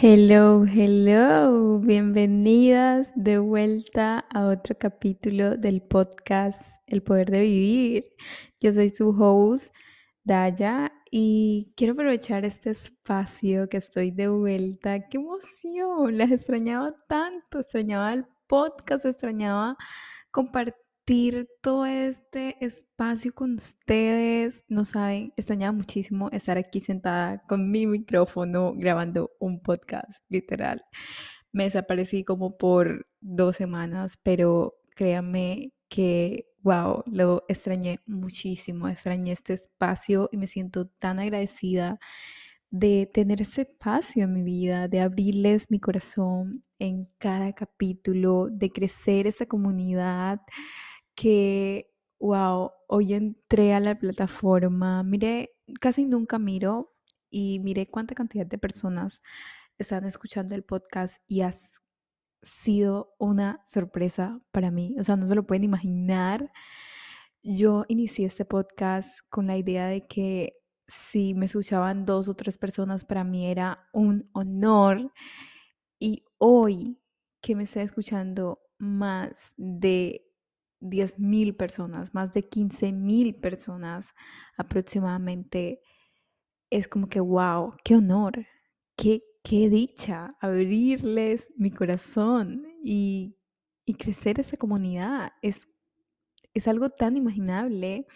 Hello, hello, bienvenidas de vuelta a otro capítulo del podcast El Poder de Vivir. Yo soy su host, Daya, y quiero aprovechar este espacio que estoy de vuelta. ¡Qué emoción! Las extrañaba tanto, extrañaba el podcast, extrañaba compartir todo este espacio con ustedes. No saben, extrañaba muchísimo estar aquí sentada con mi micrófono grabando un podcast, literal. Me desaparecí como por dos semanas, pero créanme que, wow, lo extrañé muchísimo, extrañé este espacio y me siento tan agradecida de tener ese espacio en mi vida, de abrirles mi corazón en cada capítulo, de crecer esta comunidad que, wow, hoy entré a la plataforma, miré, casi nunca miro y miré cuánta cantidad de personas están escuchando el podcast y has sido una sorpresa para mí. O sea, no se lo pueden imaginar. Yo inicié este podcast con la idea de que si me escuchaban dos o tres personas, para mí era un honor. Y hoy que me está escuchando más de 10.000 personas, más de 15.000 personas aproximadamente, es como que, wow, qué honor, qué, qué dicha abrirles mi corazón y, y crecer esa comunidad. Es, es algo tan imaginable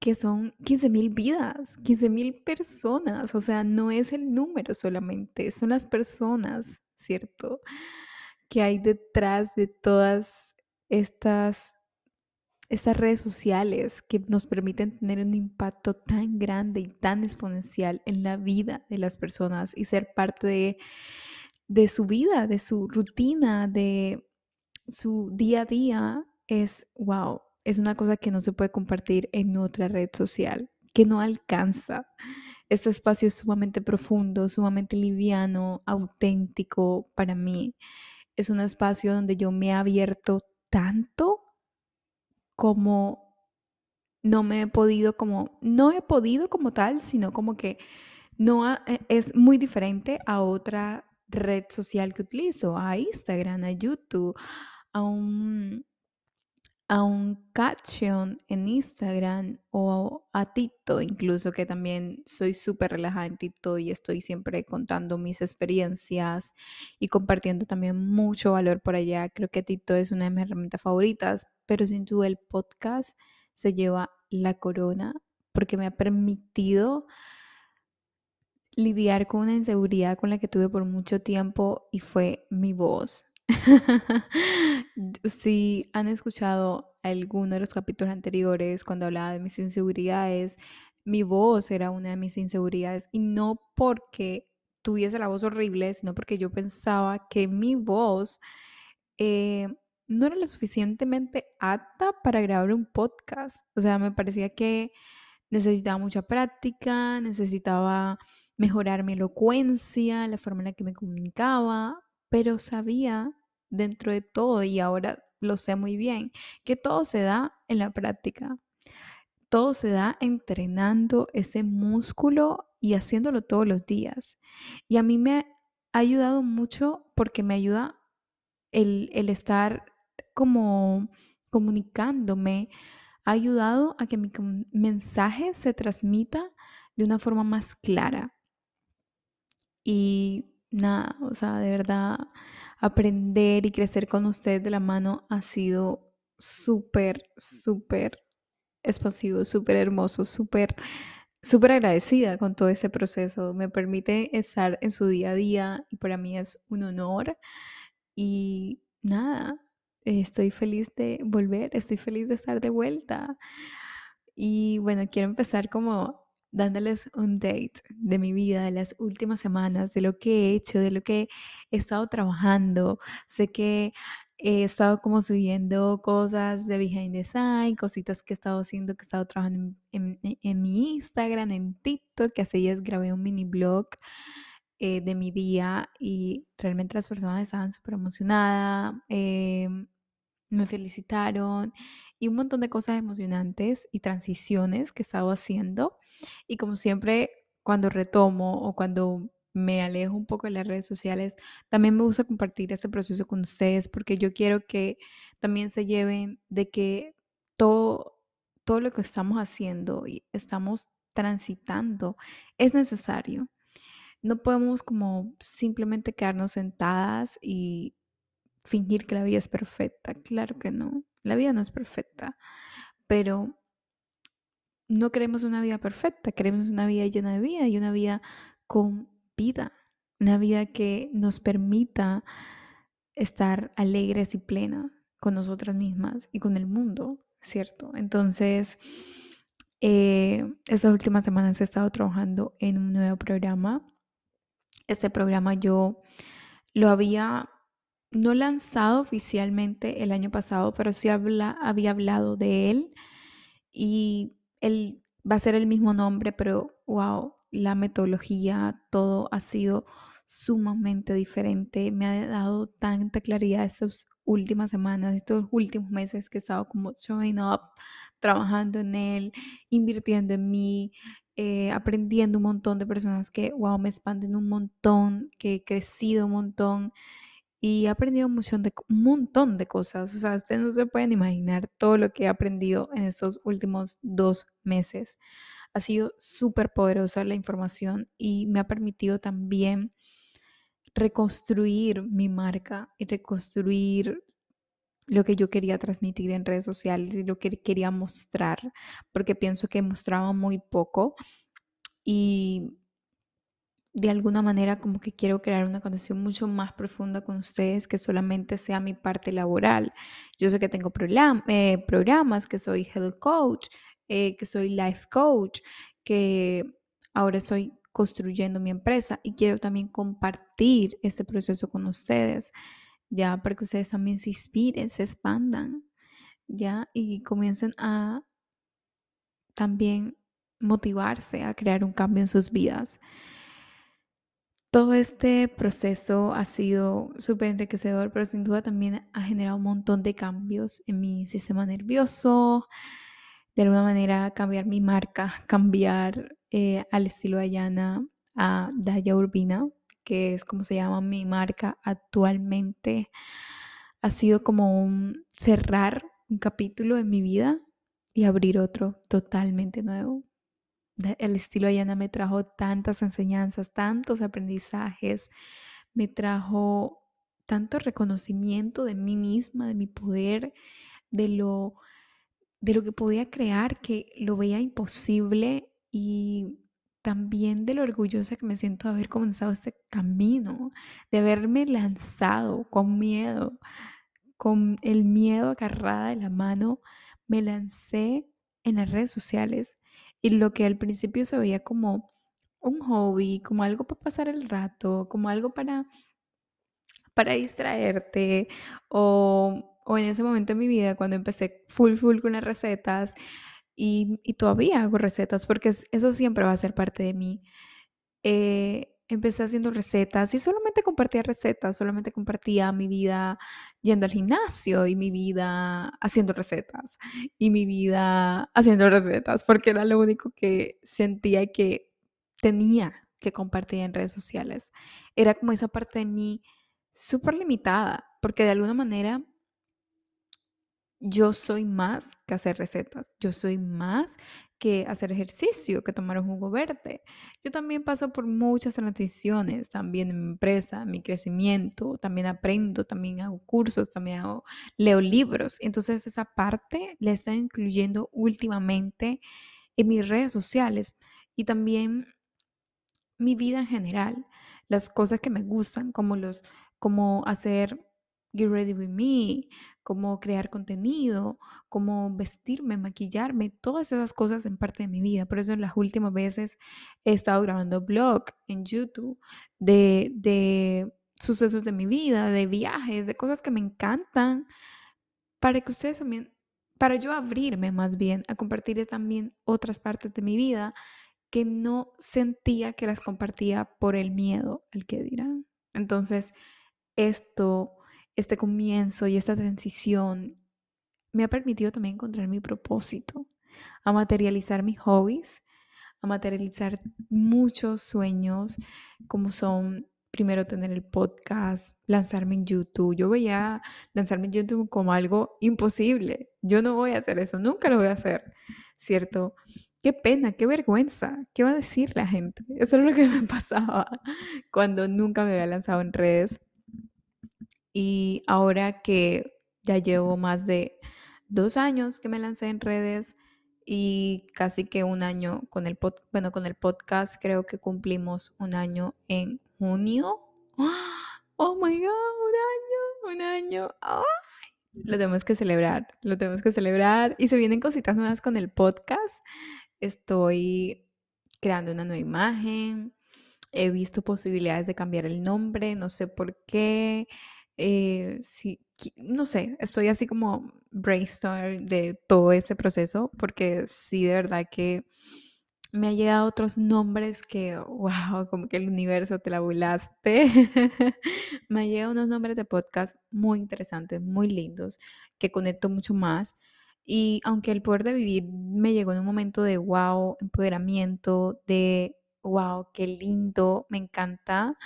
que son 15.000 vidas, 15.000 personas, o sea, no es el número solamente, son las personas, ¿cierto? Que hay detrás de todas estas, estas redes sociales que nos permiten tener un impacto tan grande y tan exponencial en la vida de las personas y ser parte de, de su vida, de su rutina, de su día a día, es wow, es una cosa que no se puede compartir en otra red social, que no alcanza. Este espacio es sumamente profundo, sumamente liviano, auténtico para mí. Es un espacio donde yo me he abierto tanto como no me he podido como, no he podido como tal, sino como que no e, es muy diferente a otra red social que utilizo, a Instagram, a YouTube, a un, a un caption en Instagram o a TikTok incluso, que también soy súper relajada en TikTok y estoy siempre contando mis experiencias y compartiendo también mucho valor por allá. Creo que TikTok es una de mis herramientas favoritas, pero sin duda el podcast se lleva la corona porque me ha permitido lidiar con una inseguridad con la que tuve por mucho tiempo y fue mi voz si han escuchado alguno de los capítulos anteriores cuando hablaba de mis inseguridades, mi voz era una de mis inseguridades y no porque tuviese la voz horrible, sino porque yo pensaba que mi voz eh, no era lo suficientemente apta para grabar un podcast. O sea, me parecía que necesitaba mucha práctica, necesitaba mejorar mi elocuencia, la forma en la que me comunicaba, pero sabía dentro de todo y ahora lo sé muy bien, que todo se da en la práctica. Todo se da entrenando ese músculo y haciéndolo todos los días. Y a mí me ha ayudado mucho porque me ayuda el, el estar como comunicándome, ha ayudado a que mi mensaje se transmita de una forma más clara. Y nada, o sea, de verdad aprender y crecer con ustedes de la mano ha sido súper, súper expansivo, súper hermoso, súper, súper agradecida con todo ese proceso. Me permite estar en su día a día y para mí es un honor. Y nada, estoy feliz de volver, estoy feliz de estar de vuelta. Y bueno, quiero empezar como dándoles un date de mi vida, de las últimas semanas, de lo que he hecho, de lo que he estado trabajando. Sé que he estado como subiendo cosas de behind the sign, cositas que he estado haciendo, que he estado trabajando en, mi Instagram, en TikTok, que hace días grabé un mini blog eh, de mi día y realmente las personas estaban súper emocionadas, em, me felicitaron y un montón de cosas emocionantes y transiciones que he estado haciendo. Y como siempre, cuando retomo o cuando me alejo un poco de las redes sociales, también me gusta compartir este proceso con ustedes porque yo quiero que también se lleven de que todo, todo lo que estamos haciendo y estamos transitando es necesario. No podemos como simplemente quedarnos sentadas y fingir que la vida es perfecta. Claro que no, la vida no es perfecta, pero no queremos una vida perfecta, queremos una vida llena de vida y una vida con vida, una vida que nos permita estar alegres y plenas con nosotras mismas y con el mundo, ¿cierto? Entonces, eh, estas últimas semanas he estado trabajando en un nuevo programa. Este programa yo lo había no lanzado oficialmente el año pasado, pero sí habla, había hablado de él y él va a ser el mismo nombre, pero wow, la metodología, todo ha sido sumamente diferente. Me ha dado tanta claridad estas últimas semanas, estos últimos meses que he estado como showing up, trabajando en él, invirtiendo en mí, eh, aprendiendo un montón de personas que, wow, me expanden un montón, que he crecido un montón y he aprendido un montón, de, un montón de cosas. O sea, ustedes no se pueden imaginar todo lo que he aprendido en estos últimos dos meses. Ha sido súper poderosa la información y me ha permitido también reconstruir mi marca y reconstruir lo que yo quería transmitir en redes sociales y lo que quería mostrar, porque pienso que mostraba muy poco y de alguna manera como que quiero crear una conexión mucho más profunda con ustedes que solamente sea mi parte laboral. Yo sé que tengo eh, programas, que soy health coach, eh, que soy life coach, que ahora estoy construyendo mi empresa y quiero también compartir ese proceso con ustedes, ya para que ustedes también se inspiren, se expandan, ya y comiencen a también motivarse a crear un cambio en sus vidas. Todo este proceso ha sido súper enriquecedor, pero sin duda también ha generado un montón de cambios en mi sistema nervioso, de alguna manera cambiar mi marca, cambiar eh, al estilo Ayana a Daya Urbina, que es como se llama mi marca actualmente. Ha sido como un cerrar un capítulo en mi vida y abrir otro totalmente nuevo el estilo Ayana me trajo tantas enseñanzas, tantos aprendizajes, me trajo tanto reconocimiento de mí misma, de mi poder, de lo, de lo que podía crear, que lo veía imposible y también de lo orgullosa que me siento de haber comenzado este camino, de haberme lanzado con miedo, con el miedo agarrada de la mano, me lancé en las redes sociales y lo que al principio se veía como un hobby, como algo para pasar el rato, como algo para, para distraerte, o, o en ese momento de mi vida cuando empecé full, full con las recetas, y, y todavía hago recetas, porque eso siempre va a ser parte de mí. Eh, empecé haciendo recetas y solamente compartía recetas, solamente compartía mi vida yendo al gimnasio y mi vida haciendo recetas y mi vida haciendo recetas, porque era lo único que sentía que tenía que compartir en redes sociales. Era como esa parte de mí súper limitada, porque de alguna manera yo soy más que hacer recetas, yo soy más que hacer ejercicio, que tomar un jugo verde. Yo también paso por muchas transiciones, también en mi empresa, mi crecimiento, también aprendo, también hago cursos, también hago, leo libros. Entonces esa parte la estoy incluyendo últimamente en mis redes sociales y también mi vida en general, las cosas que me gustan, como los como hacer Get Ready With Me, cómo crear contenido, cómo vestirme, maquillarme, todas esas cosas en parte de mi vida. Por eso en las últimas veces he estado grabando blog en YouTube de, de sucesos de mi vida, de viajes, de cosas que me encantan, para que ustedes también, para yo abrirme más bien a compartir también otras partes de mi vida que no sentía que las compartía por el miedo al que dirán. Entonces, esto este comienzo y esta transición me ha permitido también encontrar mi propósito, a materializar mis hobbies, a materializar muchos sueños, como son primero tener el podcast, lanzarme en YouTube. Yo veía lanzarme en YouTube como algo imposible. Yo no voy a hacer eso, nunca lo voy a hacer, ¿cierto? Qué pena, qué vergüenza, ¿qué va a decir la gente? Eso es lo que me pasaba cuando nunca me había lanzado en redes. Y ahora que ya llevo más de dos años que me lancé en redes y casi que un año con el, pod, bueno, con el podcast, creo que cumplimos un año en junio. Oh my god, un año, un año. Lo tenemos que celebrar, lo tenemos que celebrar. Y se vienen cositas nuevas con el podcast. Estoy creando una nueva imagen. He visto posibilidades de cambiar el nombre, no sé por qué. Eh, sí, no sé, estoy así como brainstorm de todo ese proceso, porque sí, de verdad que me ha llegado otros nombres que, wow, como que el universo te la volaste. me ha llegado unos nombres de podcast muy interesantes, muy lindos, que conecto mucho más. Y aunque el poder de vivir me llegó en un momento de wow, empoderamiento, de wow, qué lindo, me encanta,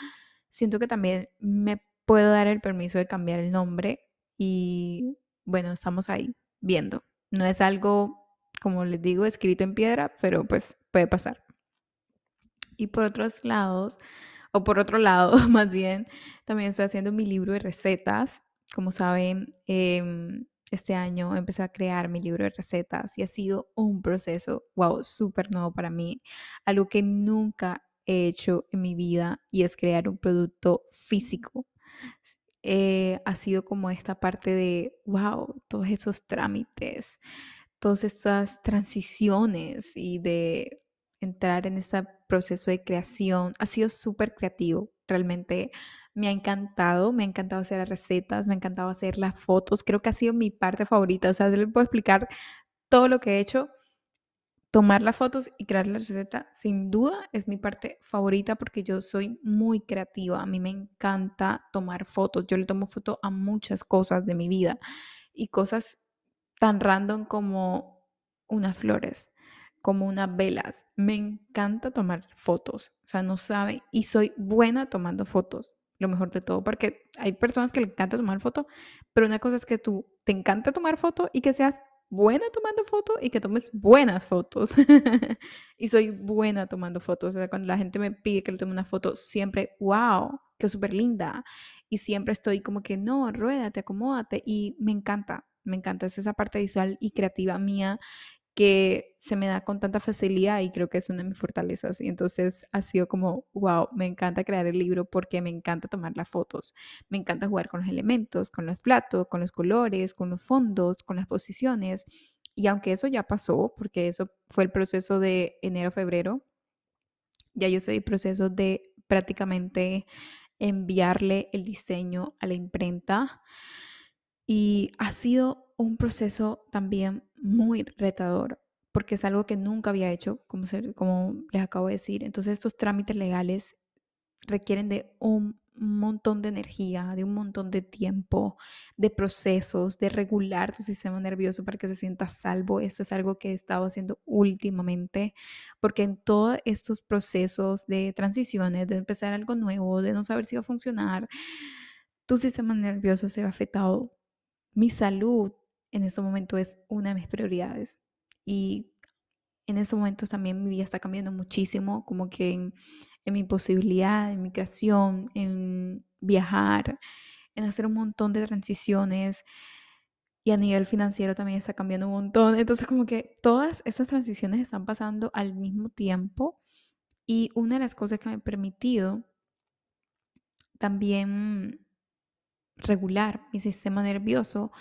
siento que también me puedo dar el permiso de cambiar el nombre y bueno, estamos ahí viendo. No es algo, como les digo, escrito en piedra, pero pues puede pasar. Y por otros lados, o por otro lado, más bien, también estoy haciendo mi libro de recetas. Como saben, em, este año empecé a crear mi libro de recetas y ha sido un proceso, wow, súper nuevo para mí. Algo que nunca he hecho en mi vida y es crear un producto físico. Eh, ha sido como esta parte de, wow, todos esos trámites, todas estas transiciones y de entrar en este proceso de creación. Ha sido súper creativo, realmente me ha encantado, me ha encantado hacer las recetas, me ha encantado hacer las fotos, creo que ha sido mi parte favorita, o sea, les puedo explicar todo lo que he hecho tomar las fotos y crear la receta, sin duda es mi parte favorita porque yo soy muy creativa. A mí me encanta tomar fotos. Yo le tomo foto a muchas cosas de mi vida y cosas tan random como unas flores, como unas velas. Me encanta tomar fotos. O sea, no sabe. Y soy buena tomando fotos. Lo mejor de todo, porque hay personas que le encanta tomar fotos, pero una cosa es que tú te encanta tomar fotos y que seas buena tomando fotos y que tomes buenas fotos. y soy buena tomando fotos. O sea, cuando la gente me pide que le tome una foto, siempre, wow, qué súper linda. Y siempre estoy como que, no, ruédate, acomódate. Y me encanta, me encanta. Es esa parte visual y creativa mía que se me da con tanta facilidad y creo que es una de mis fortalezas. Y entonces ha sido como, wow, me encanta crear el libro porque me encanta tomar las fotos, me encanta jugar con los elementos, con los platos, con los colores, con los fondos, con las posiciones. Y aunque eso ya pasó, porque eso fue el proceso de enero-febrero, ya yo estoy en proceso de prácticamente enviarle el diseño a la imprenta. Y ha sido un proceso también muy retador, porque es algo que nunca había hecho, como, como les acabo de decir. Entonces estos trámites legales requieren de un montón de energía, de un montón de tiempo, de procesos, de regular tu sistema nervioso para que se sienta salvo. Esto es algo que he estado haciendo últimamente, porque en todos estos procesos de transiciones, de empezar algo nuevo, de no saber si va a funcionar, tu sistema nervioso se ha afectado mi salud en este momento es una de mis prioridades. Y en estos momentos también mi vida está cambiando muchísimo, como que en, mi posibilidad, en mi creación, en viajar, en hacer un montón de transiciones. Y a nivel financiero también está cambiando un montón. Entonces como que todas esas transiciones están pasando al mismo tiempo. Y una de las cosas que me ha permitido también regular mi sistema nervioso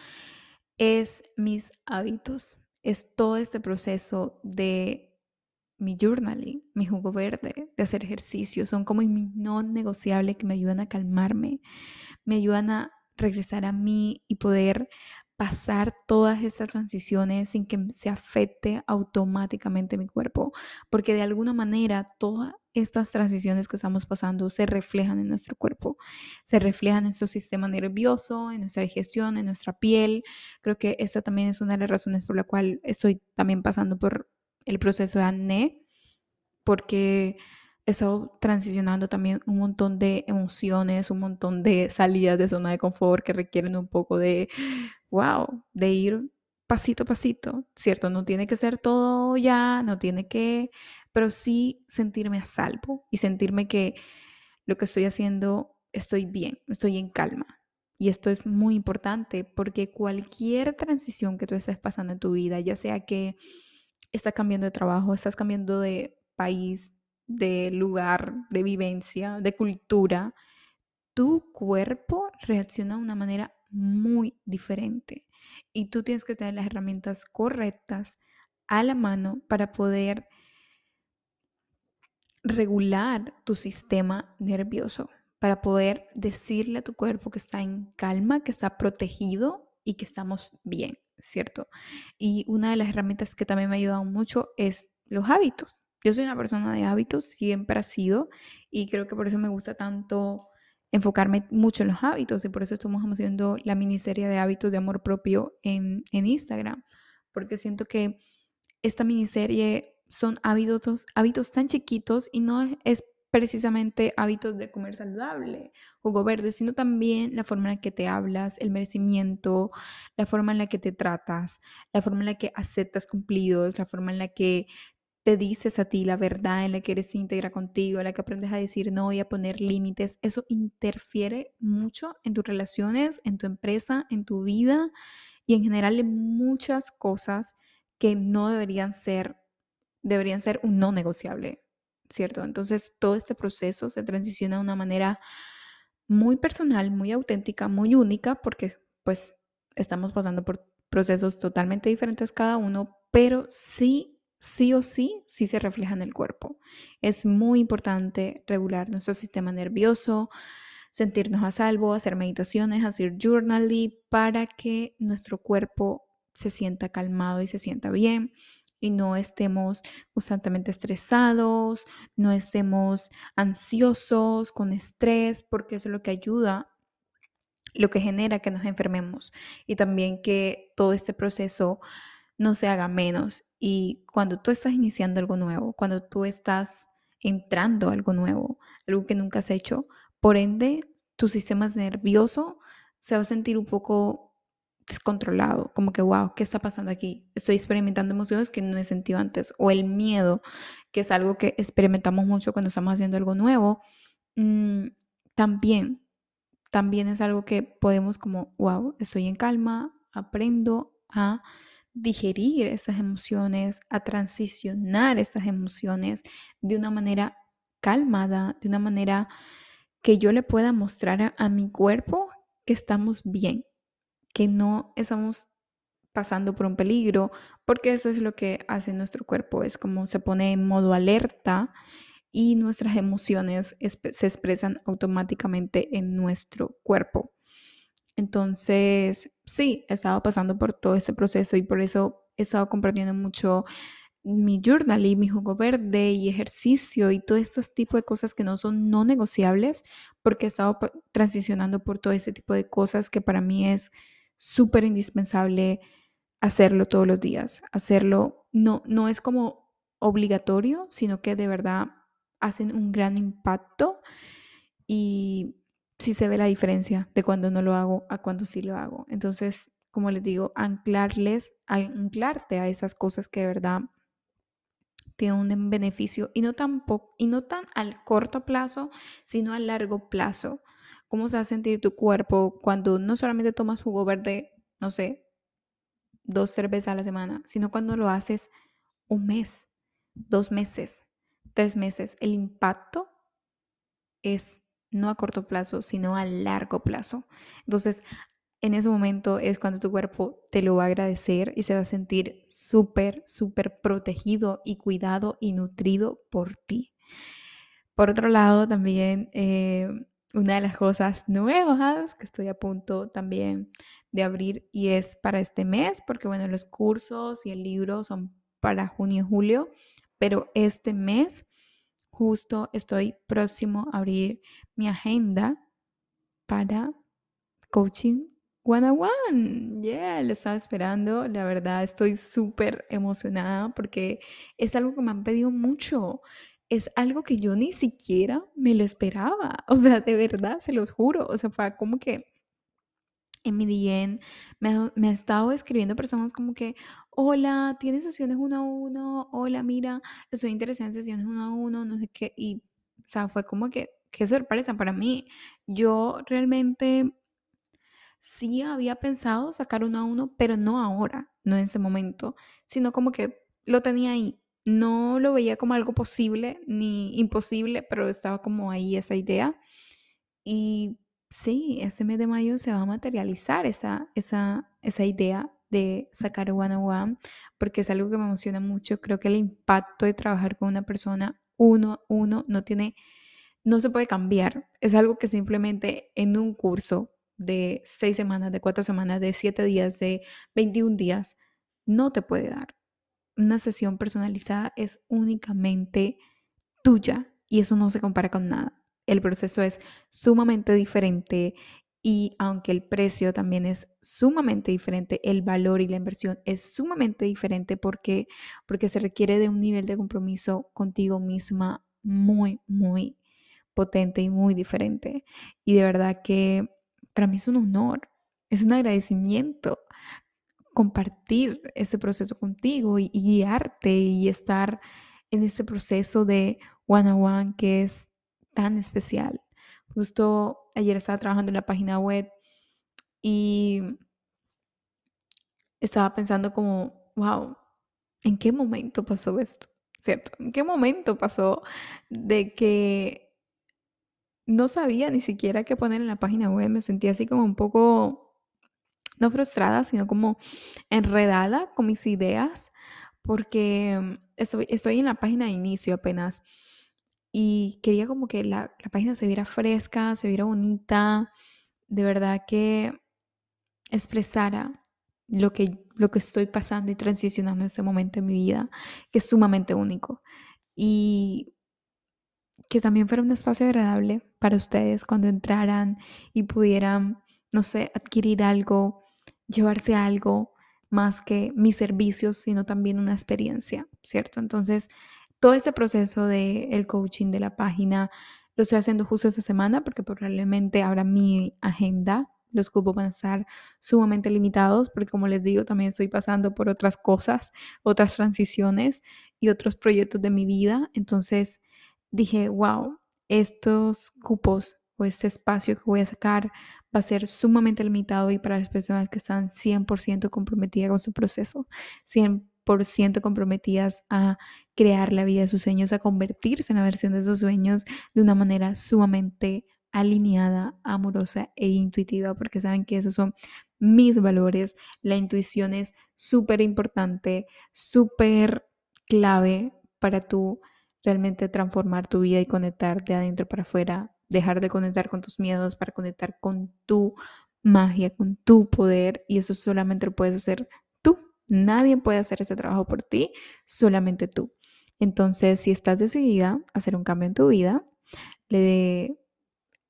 es mis hábitos, es todo este proceso de mi journaling, mi jugo verde, de hacer ejercicio, son como mi no negociable que me ayudan a calmarme, me ayudan a regresar a mí y poder pasar todas estas transiciones sin que se afecte automáticamente mi cuerpo, porque de alguna manera todas estas transiciones que estamos pasando se reflejan en nuestro cuerpo, se reflejan en nuestro sistema nervioso, en nuestra digestión, en nuestra piel. Creo que esta también es una de las razones por la cual estoy también pasando por el proceso de acné, porque he estado transicionando también un montón de emociones, un montón de salidas de zona de confort que requieren un poco de, wow, de ir pasito a pasito, ¿cierto? No tiene que ser todo ya, no tiene que, pero sí sentirme a salvo y sentirme que lo que estoy haciendo estoy bien, estoy en calma. Y esto es muy importante porque cualquier transición que tú estés pasando en tu vida, ya sea que estás cambiando de trabajo, estás cambiando de país, de lugar, de vivencia, de cultura, tu cuerpo reacciona de una manera muy diferente. Y tú tienes que tener las herramientas correctas a la mano para poder regular tu sistema nervioso, para poder decirle a tu cuerpo que está en calma, que está protegido y que estamos bien, ¿cierto? Y una de las herramientas que también me ha ayudado mucho es los hábitos. Yo soy una persona de hábitos, siempre ha sido, y creo que por eso me gusta tanto enfocarme mucho en los hábitos y por eso estamos haciendo la miniserie de hábitos de amor propio en, en Instagram, porque siento que esta miniserie son hábitos, hábitos tan chiquitos y no es precisamente hábitos de comer saludable, jugo verde, sino también la forma en la que te hablas, el merecimiento, la forma en la que te tratas, la forma en la que aceptas cumplidos, la forma en la que te dices a ti la verdad, en la que eres íntegra contigo, en la que aprendes a decir no y a poner límites, eso interfiere mucho en tus relaciones, en tu empresa, en tu vida y en general en muchas cosas que no deberían ser, deberían ser un no negociable, ¿cierto? Entonces todo este proceso se transiciona de una manera muy personal, muy auténtica, muy única, porque pues estamos pasando por procesos totalmente diferentes cada uno, pero sí sí o sí, sí se refleja en el cuerpo. Es muy importante regular nuestro sistema nervioso, sentirnos a salvo, hacer meditaciones, hacer journaling para que nuestro cuerpo se sienta calmado y se sienta bien y no estemos constantemente estresados, no estemos ansiosos, con estrés, porque eso es lo que ayuda, lo que genera que nos enfermemos y también que todo este proceso no se haga menos. Y cuando tú estás iniciando algo nuevo, cuando tú estás entrando a algo nuevo, algo que nunca has hecho, por ende, tu sistema nervioso se va a sentir un poco descontrolado, como que, wow, ¿qué está pasando aquí? Estoy experimentando emociones que no he sentido antes, o el miedo, que es algo que experimentamos mucho cuando estamos haciendo algo nuevo, mm, también, también es algo que podemos como, wow, estoy en calma, aprendo a digerir esas emociones, a transicionar esas emociones de una manera calmada, de una manera que yo le pueda mostrar a, mi cuerpo que estamos bien, que no estamos pasando por un peligro, porque eso es lo que hace nuestro cuerpo, es como se pone en modo alerta y nuestras emociones se expresan automáticamente en nuestro cuerpo. Entonces, sí, he estado pasando por todo este proceso y por eso he estado compartiendo mucho mi journal y mi jugo verde y ejercicio y todo este tipo de cosas que no son no negociables porque he estado transicionando por todo ese tipo de cosas que para mí es súper indispensable hacerlo todos los días. Hacerlo no, no es como obligatorio, sino que de verdad hacen un gran impacto y si se ve la diferencia de cuando no lo hago a cuando sí lo hago. Entonces, como les digo, anclarles, anclarte a esas cosas que de verdad tienen un beneficio y no tan, y no tan al corto plazo, sino a largo plazo. ¿Cómo se va a sentir tu cuerpo cuando no solamente tomas jugo verde, no sé, dos, tres veces a la semana, sino cuando lo haces un mes, dos meses, tres meses? El impacto es no a corto plazo, sino a largo plazo. Entonces, en ese momento es cuando tu cuerpo te lo va a agradecer y se va a sentir súper, súper protegido y cuidado y nutrido por ti. Por otro lado, también eh, una de las cosas nuevas que estoy a punto también de abrir y es para este mes, porque bueno, los cursos y el libro son para junio y julio, pero este mes justo estoy próximo a abrir mi agenda para coaching one on one. Yeah, lo estaba esperando. La verdad, estoy súper emocionada porque es algo que me han pedido mucho. es algo que yo ni siquiera me lo esperaba. O sea, de verdad, se los juro. O sea, fue como que en mi DM me me ha estado escribiendo personas como que, hola, ¿tienes sesiones uno a uno? Hola, mira, estoy interesada en sesiones uno a uno, no sé qué. Y, o sea, fue como que, qué sorpresa para mí. Yo realmente sí había pensado sacar uno a uno, pero no ahora, no en ese momento, sino como que lo tenía ahí. No lo veía como algo posible ni imposible, pero estaba como ahí esa idea. Y sí, este mes de mayo se va a materializar esa, esa, esa idea de sacar one on one, porque es algo que me emociona mucho. Creo que el impacto de trabajar con una persona uno a uno no tiene, no se puede cambiar. Es algo que simplemente en un curso de seis semanas, de cuatro semanas, de siete días, de 21 días, no te puede dar. Una sesión personalizada es únicamente tuya y eso no se compara con nada. El proceso es sumamente diferente y aunque el precio también es sumamente diferente, el valor y la inversión es sumamente diferente porque, porque se requiere de un nivel de compromiso contigo misma muy, muy potente y muy diferente. Y de verdad que para mí es un honor, es un agradecimiento compartir ese proceso contigo y, guiarte y estar en ese proceso de one on one que es tan especial. Justo ayer estaba trabajando en la página web y estaba pensando como, wow, ¿en qué momento pasó esto? ¿Cierto? ¿En qué momento pasó de que no sabía ni siquiera qué poner en la página web? Me sentía así como un poco, no frustrada, sino como enredada con mis ideas, porque estoy, estoy en la página de inicio apenas y quería como que la, la, página se viera fresca, se viera bonita, de verdad que expresara lo que, lo que estoy pasando y transicionando en este momento en mi vida, que es sumamente único. Y que también fuera un espacio agradable para ustedes cuando entraran y pudieran, no sé, adquirir algo, llevarse algo más que mis servicios, sino también una experiencia, ¿cierto? Entonces, todo ese proceso del el coaching de la página lo estoy haciendo justo esta semana porque probablemente ahora mi agenda, los cupos van a estar sumamente limitados porque como les digo, también estoy pasando por otras cosas, otras transiciones y otros proyectos de mi vida. Entonces dije, wow, estos cupos o este espacio que voy a sacar va a ser sumamente limitado y para las personas que están 100% comprometidas con su proceso, 100% ciento comprometidas a crear la vida de sus sueños, a convertirse en la versión de sus sueños de una manera sumamente alineada, amorosa e intuitiva, porque saben que esos son mis valores. La intuición es súper importante, súper clave para tú realmente transformar tu vida y conectar de adentro para afuera, dejar de conectar con tus miedos para conectar con tu magia, con tu poder y eso solamente lo puedes hacer Nadie puede hacer ese trabajo por ti, solamente tú. Entonces, si estás decidida a hacer un cambio en tu vida, le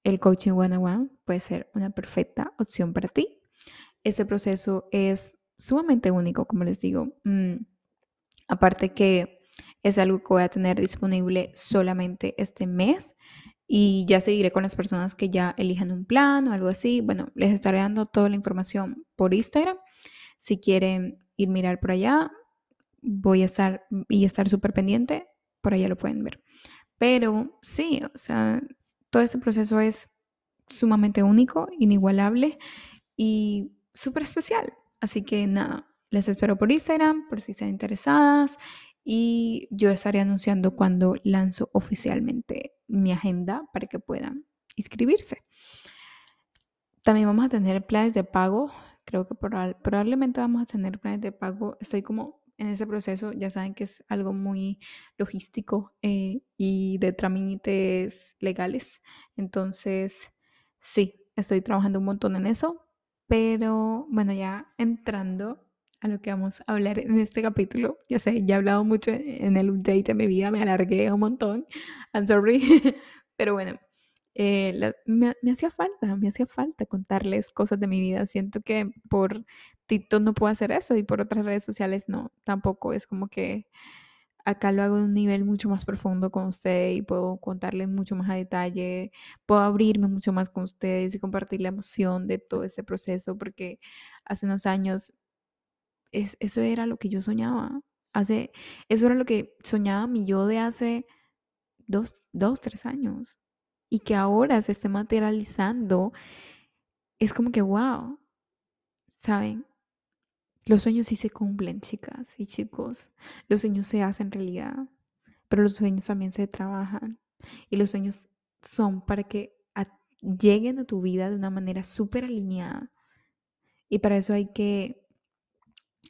el coaching one on one puede ser una perfecta opción para ti. Ese proceso es sumamente único, como les digo. Mm, aparte que es algo que voy a tener disponible solamente este mes y ya seguiré con las personas que ya elijan un plan o algo así. Bueno, les estaré dando toda la información por Instagram. Si quieren ir mirar por allá, voy a estar y estar súper pendiente, por allá lo pueden ver. Pero sí, o sea, todo este proceso es sumamente único, inigualable y súper especial. Así que nada, les espero por Instagram por si están interesadas y yo estaré anunciando cuando lanzo oficialmente mi agenda para que puedan inscribirse. También vamos a tener planes de pago Creo que probablemente vamos a tener planes de pago. Estoy como en ese proceso, ya saben que es algo muy logístico eh, y de trámites legales. Entonces, sí, estoy trabajando un montón en eso. Pero bueno, ya entrando a lo que vamos a hablar en este capítulo. Ya sé, ya he hablado mucho en el update de mi vida, me alargué un montón. I'm sorry. Pero bueno, eh, me, hacía falta, me hacía falta contarles cosas de mi vida. Siento que por TikTok no puedo hacer eso y por otras redes sociales no, tampoco. Es como que acá lo hago de un nivel mucho más profundo con usted y puedo contarle mucho más a detalle, puedo abrirme mucho más con ustedes y compartir la emoción de todo ese proceso, porque hace unos años es, eso era lo que yo soñaba. Hace, eso era lo que soñaba mi yo de hace dos, dos, tres años. Y que ahora se esté materializando. Es como que, wow. ¿Saben? Los sueños sí se cumplen, chicas y chicos. Los sueños se hacen realidad. Pero los sueños también se trabajan. Y los sueños son para que lleguen a tu vida de una manera súper alineada. Y para eso hay que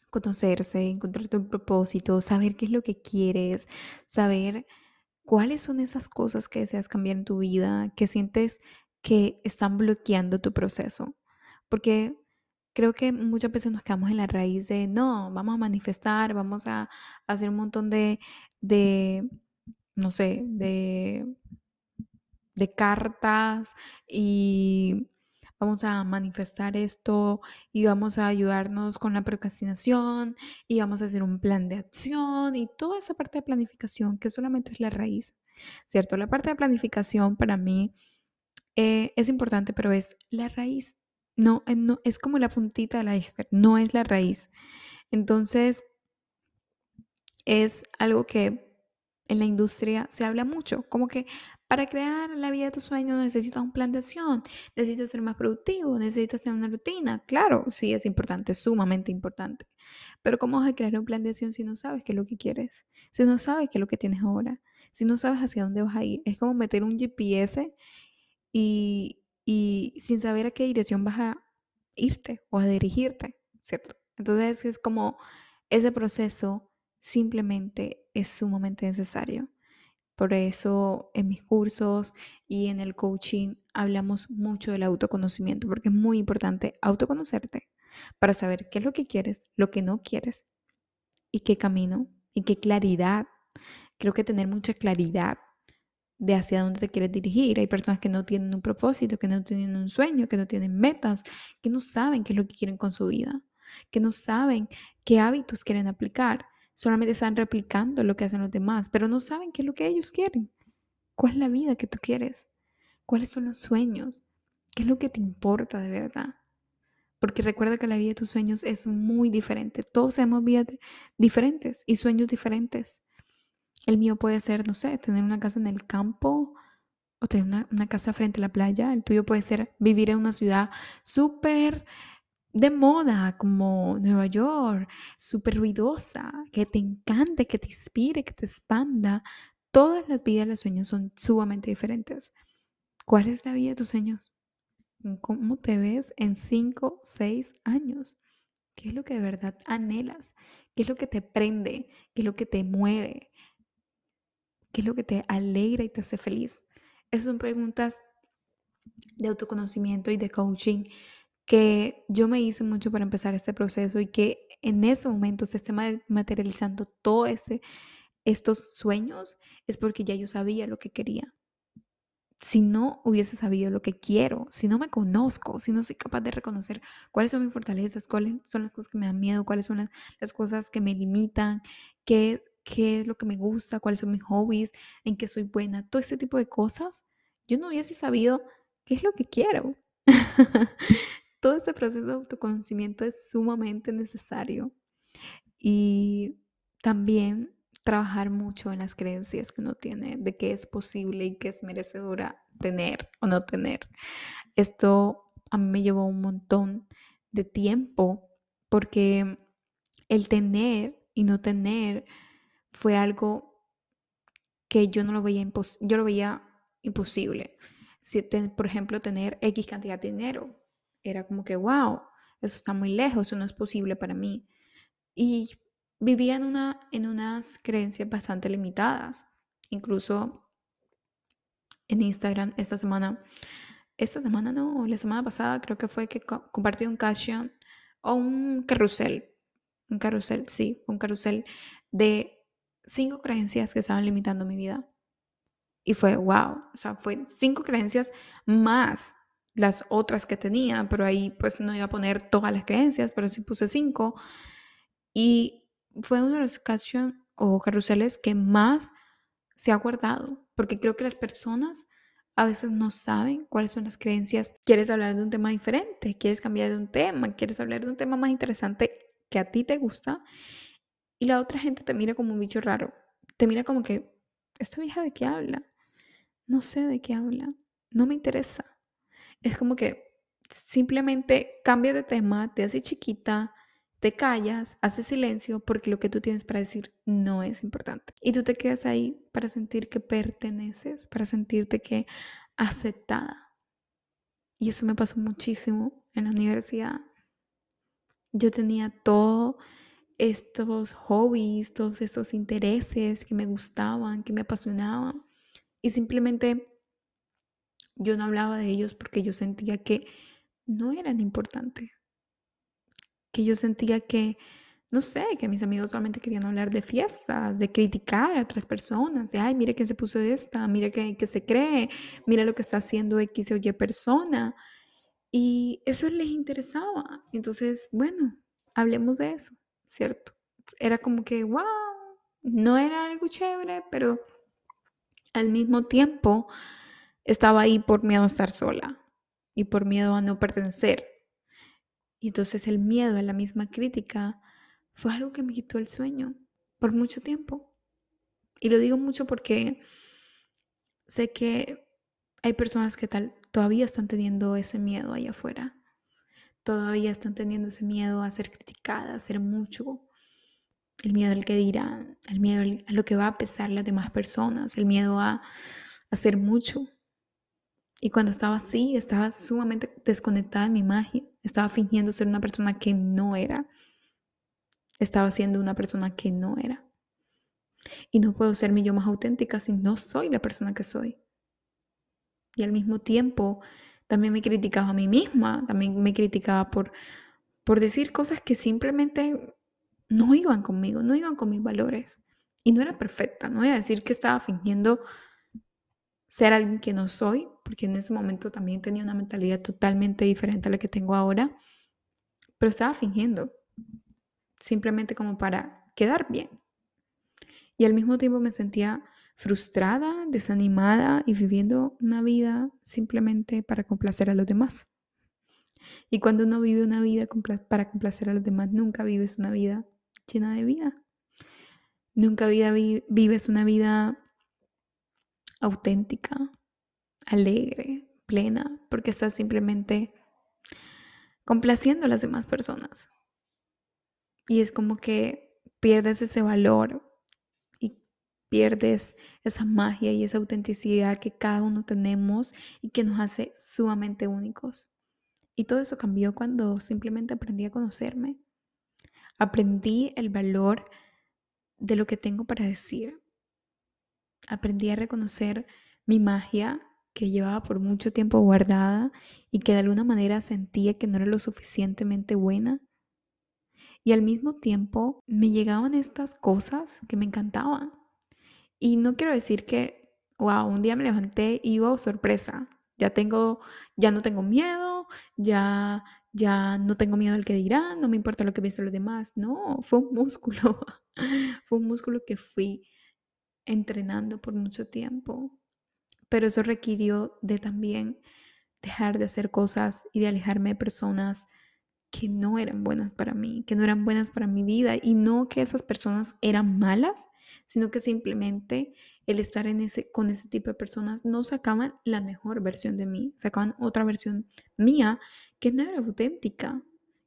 conocerse, encontrar tu propósito, saber qué es lo que quieres, saber cuáles son esas cosas que deseas cambiar en tu vida, que sientes que están bloqueando tu proceso. Porque creo que muchas veces nos quedamos en la raíz de, no, vamos a manifestar, vamos a, hacer un montón de, de no sé, de, de cartas y vamos a manifestar esto y vamos a ayudarnos con la procrastinación y vamos a hacer un plan de acción y toda esa parte de planificación que solamente es la raíz, ¿cierto? La parte de planificación para mí eh, es importante, pero es la raíz. No, eh, no, es como la puntita del iceberg, no es la raíz. Entonces, es algo que en la industria se habla mucho, como que para crear la vida de tus sueños necesitas un plan de acción, necesitas ser más productivo, necesitas tener una rutina. Claro, sí, es importante, sumamente importante. Pero ¿cómo vas a crear un plan de acción si no sabes qué es lo que quieres? Si no sabes qué es lo que tienes ahora, si no sabes hacia dónde vas a ir. Es como meter un GPS y, y sin saber a qué dirección vas a irte o a dirigirte, ¿cierto? Entonces es como ese proceso simplemente es sumamente necesario. Por eso en mis cursos y en el coaching hablamos mucho del autoconocimiento, porque es muy importante autoconocerte para saber qué es lo que quieres, lo que no quieres y qué camino y qué claridad. Creo que tener mucha claridad de hacia dónde te quieres dirigir. Hay personas que no tienen un propósito, que no tienen un sueño, que no tienen metas, que no saben qué es lo que quieren con su vida, que no saben qué hábitos quieren aplicar solamente están replicando lo que hacen los demás, pero no saben qué es lo que ellos quieren. ¿Cuál es la vida que tú quieres? ¿Cuáles son los sueños? ¿Qué es lo que te importa de verdad? Porque recuerda que la vida de tus sueños es muy diferente. Todos tenemos vidas diferentes y sueños diferentes. El mío puede ser, no sé, tener una casa en el campo o tener una, casa frente a la playa. El tuyo puede ser vivir en una ciudad súper de moda como Nueva York, súper ruidosa, que te encante, que te inspire, que te expanda. Todas las vidas de los sueños son sumamente diferentes. ¿Cuál es la vida de tus sueños? ¿Cómo te ves en 5, 6 años? ¿Qué es lo que de verdad anhelas? ¿Qué es lo que te prende? ¿Qué es lo que te mueve? ¿Qué es lo que te alegra y te hace feliz? Esas son preguntas de autoconocimiento y de coaching que yo me hice mucho para empezar este proceso y que en ese momento se esté materializando todo ese, estos sueños es porque ya yo sabía lo que quería. Si no hubiese sabido lo que quiero, si no me conozco, si no soy capaz de reconocer cuáles son mis fortalezas, cuáles son las cosas que me dan miedo, cuáles son las, cosas que me limitan, qué, qué es lo que me gusta, cuáles son mis hobbies, en qué soy buena, todo ese tipo de cosas, yo no hubiese sabido qué es lo que quiero. todo ese proceso de autoconocimiento es sumamente necesario y también trabajar mucho en las creencias que uno tiene de que es posible y que es merecedora tener o no tener. Esto a mí me llevó un montón de tiempo porque el tener y no tener fue algo que yo no lo veía imposible. Si, por ejemplo, tener X cantidad de dinero, era como que, wow, eso está muy lejos, eso no es posible para mí. Y vivía en, una, en unas creencias bastante limitadas. Incluso en Instagram esta semana, esta semana no, la semana pasada creo que fue que compartí un caption o un carrusel, un carrusel, sí, un carrusel de cinco creencias que estaban limitando mi vida. Y fue, wow, o sea, fue cinco creencias más las otras que tenía, pero ahí pues no iba a poner todas las creencias, pero sí puse cinco. Y fue uno de los captions o carruseles que más se ha guardado, porque creo que las personas a veces no saben cuáles son las creencias. Quieres hablar de un tema diferente, quieres cambiar de un tema, quieres hablar de un tema más interesante que a ti te gusta y la otra gente te mira como un bicho raro. Te mira como que, ¿esta vieja de qué habla? No sé de qué habla, no me interesa. Es como que simplemente cambia de tema, te hace chiquita, te callas, haces silencio porque lo que tú tienes para decir no es importante. Y tú te quedas ahí para sentir que perteneces, para sentirte que aceptada. Y eso me pasó muchísimo en la universidad. Yo tenía todos estos hobbies, todos estos intereses que me gustaban, que me apasionaban. Y simplemente yo no hablaba de ellos porque yo sentía que no eran importantes que yo sentía que, no sé, que mis amigos solamente querían hablar de fiestas, de criticar a otras personas, de, ay, mire quién se puso esta, mire qué, se cree, mire lo que está haciendo X o Y persona. Y eso les interesaba. Entonces, bueno, hablemos de eso, ¿cierto? Era como que, wow, no era algo chévere, pero al mismo tiempo estaba ahí por miedo a estar sola y por miedo a no pertenecer y entonces el miedo a la misma crítica fue algo que me quitó el sueño por mucho tiempo. Y lo digo mucho porque sé que hay personas que tal, todavía están teniendo ese miedo allá afuera. Todavía están teniendo ese miedo a ser criticadas, a ser mucho. El miedo al que dirán, el miedo a lo que va a pesar las demás personas, el miedo a hacer mucho. Y cuando estaba así, estaba sumamente desconectada de mi magia. Estaba fingiendo ser una persona que no era. Estaba siendo una persona que no era. Y no puedo ser mi yo más auténtica si no soy la persona que soy. Y al mismo tiempo, también me criticaba a mí misma, también me criticaba por, por decir cosas que simplemente no iban conmigo, no iban con mis valores. Y no era perfecta, no voy a decir que estaba fingiendo ser alguien que no soy, porque en ese momento también tenía una mentalidad totalmente diferente a la que tengo ahora, pero estaba fingiendo, simplemente como para quedar bien. Y al mismo tiempo me sentía frustrada, desanimada y viviendo una vida simplemente para complacer a los demás. Y cuando uno vive una vida para complacer a los demás, nunca vives una vida llena de vida. Nunca vives una vida auténtica, alegre, plena, porque estás simplemente complaciendo a las demás personas. Y es como que pierdes ese valor y pierdes esa magia y esa autenticidad que cada uno tenemos y que nos hace sumamente únicos. Y todo eso cambió cuando simplemente aprendí a conocerme. Aprendí el valor de lo que tengo para decir aprendí a reconocer mi magia que llevaba por mucho tiempo guardada y que de alguna manera sentía que no era lo suficientemente buena. Y al mismo tiempo me llegaban estas cosas que me encantaban. Y no quiero decir que, wow, un día me levanté y wow, sorpresa, ya tengo, ya no tengo miedo, ya, ya no tengo miedo al que dirán, no me importa lo que piensen los demás. No, fue un músculo, fue un músculo que fui entrenando por mucho tiempo, pero eso requirió de también dejar de hacer cosas y de alejarme de personas que no eran buenas para mí, que no eran buenas para mi vida y no que esas personas eran malas, sino que simplemente el estar en ese, con ese tipo de personas no sacaban la mejor versión de mí, sacaban otra versión mía que no era auténtica,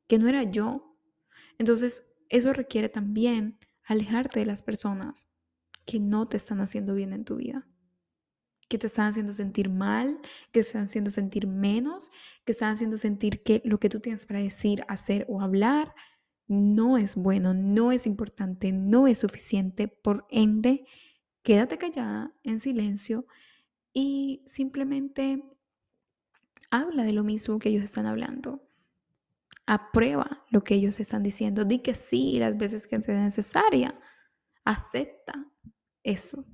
que no era yo. Entonces, eso requiere también alejarte de las personas que no te están haciendo bien en tu vida, que te están haciendo sentir mal, que te están haciendo sentir menos, que están haciendo sentir que lo que tú tienes para decir, hacer o hablar no es bueno, no es importante, no es suficiente. Por ende, quédate callada, en silencio y simplemente habla de lo mismo que ellos están hablando. Aprueba lo que ellos están diciendo. Di que sí las veces que sea necesaria. Acepta eso.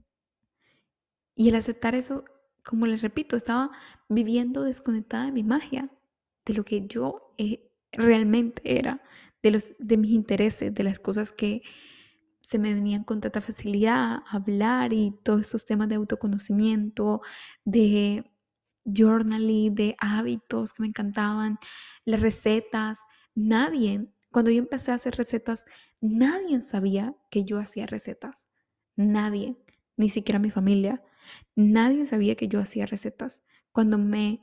Y el aceptar eso, como les repito, estaba viviendo desconectada de mi magia, de lo que yo eh, realmente era, de, los, de mis intereses, de las cosas que se me venían con tanta facilidad hablar y todos estos temas de autoconocimiento, de journaling, de hábitos que me encantaban, las recetas. Nadie, cuando yo empecé a hacer recetas, nadie sabía que yo hacía recetas. Nadie, ni siquiera mi familia. Nadie sabía que yo hacía recetas. Cuando me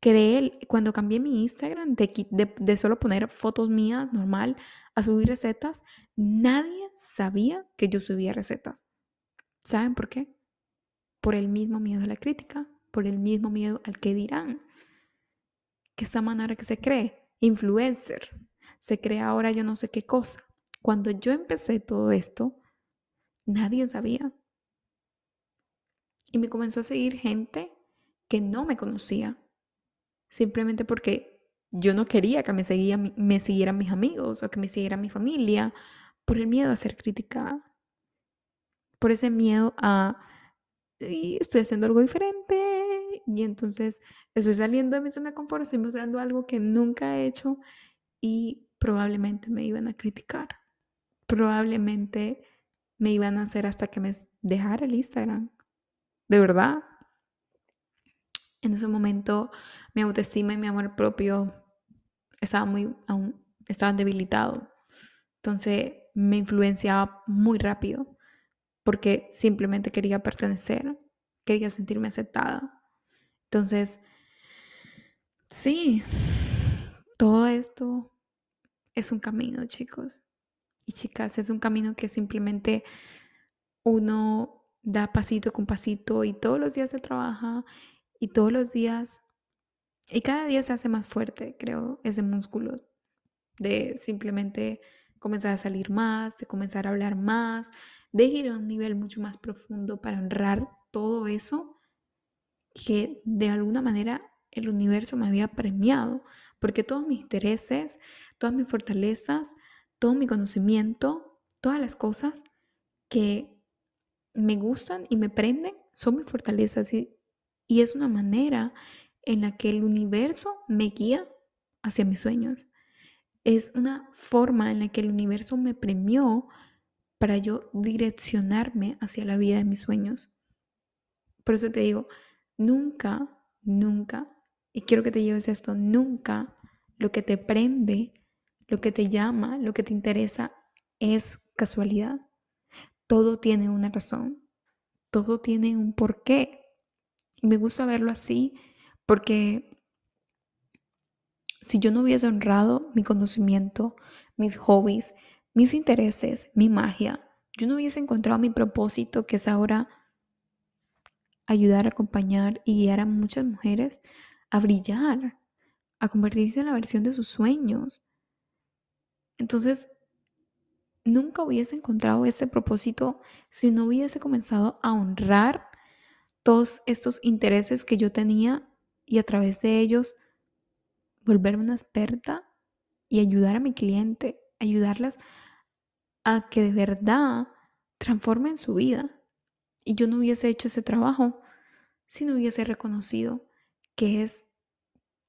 creé, cuando cambié mi Instagram de, de, de solo poner fotos mías normal a subir recetas, nadie sabía que yo subía recetas. ¿Saben por qué? Por el mismo miedo a la crítica, por el mismo miedo al que dirán. Que esta manera que se cree, influencer, se cree ahora yo no sé qué cosa. Cuando yo empecé todo esto, nadie sabía. Y me comenzó a seguir gente que no me conocía, simplemente porque yo no quería que me, seguía, siguieran mis amigos o que me siguiera mi familia, por el miedo a ser criticada, por ese miedo a, estoy haciendo algo diferente y entonces estoy saliendo de mi zona de confort, estoy mostrando algo que nunca he hecho y probablemente me iban a criticar, probablemente me iban a hacer hasta que me dejara el Instagram, de verdad. En ese momento mi autoestima y mi amor propio estaban muy, aún estaban debilitados. Entonces me influenciaba muy rápido porque simplemente quería pertenecer, quería sentirme aceptada. Entonces, sí, todo esto es un camino, chicos y chicas, es un camino que simplemente uno da pasito con pasito y todos los días se trabaja y todos los días y cada día se hace más fuerte, creo, ese músculo de simplemente comenzar a salir más, de comenzar a hablar más, de ir a un nivel mucho más profundo para honrar todo eso que de alguna manera el universo me había premiado, porque todos mis intereses, todas mis fortalezas, todo mi conocimiento, todas las cosas que me gustan y me prenden son mis fortalezas y, y es una manera en la que el universo me guía hacia mis sueños. Es una forma en la que el universo me premió para yo direccionarme hacia la vida de mis sueños. Por eso te digo, nunca, nunca, y quiero que te lleves esto, nunca lo que te prende, lo que te llama, lo que te interesa es casualidad. Todo tiene una razón, todo tiene un porqué. Y me gusta verlo así porque si yo no hubiese honrado mi conocimiento, mis hobbies, mis intereses, mi magia, yo no hubiese encontrado mi propósito, que es ahora ayudar, acompañar y guiar a muchas mujeres a brillar, a convertirse en la versión de sus sueños. Entonces, nunca hubiese encontrado ese propósito si no hubiese comenzado a honrar todos estos intereses que yo tenía y a través de ellos volverme una experta y ayudar a mi cliente, ayudarlas a que de verdad transformen su vida. Y yo no hubiese hecho ese trabajo si no hubiese reconocido que es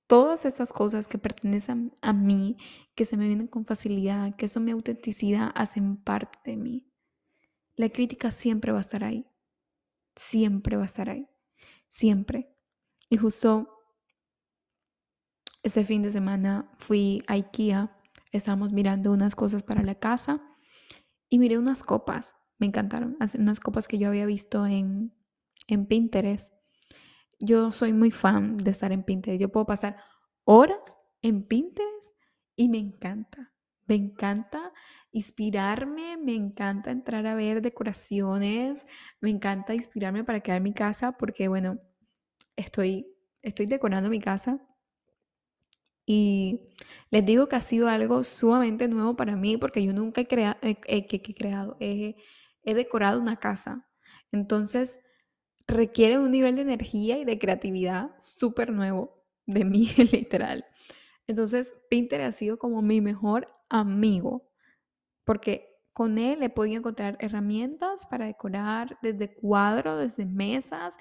todas estas cosas que pertenecen a mí, que se me vienen con facilidad, que son mi autenticidad, hacen parte de mí. La crítica siempre va a estar ahí. Siempre va a estar ahí. Siempre. Y justo ese fin de semana fui a IKEA, estábamos mirando unas cosas para la casa y miré unas copas, me encantaron, unas copas que yo había visto en, en Pinterest. Yo soy muy fan de estar en Pinterest, yo puedo pasar horas en Pinterest y me encanta, me encanta inspirarme, me encanta entrar a ver decoraciones, me encanta inspirarme para crear mi casa porque bueno, estoy, estoy decorando mi casa y les digo que ha sido algo sumamente nuevo para mí porque yo nunca he, creado, he, creado he decorado una casa. Entonces requiere un nivel de energía y de creatividad súper nuevo de mí, literal. Entonces Pinterest ha sido como mi mejor amigo porque con él he podido encontrar herramientas para decorar desde cuadros, desde mesas,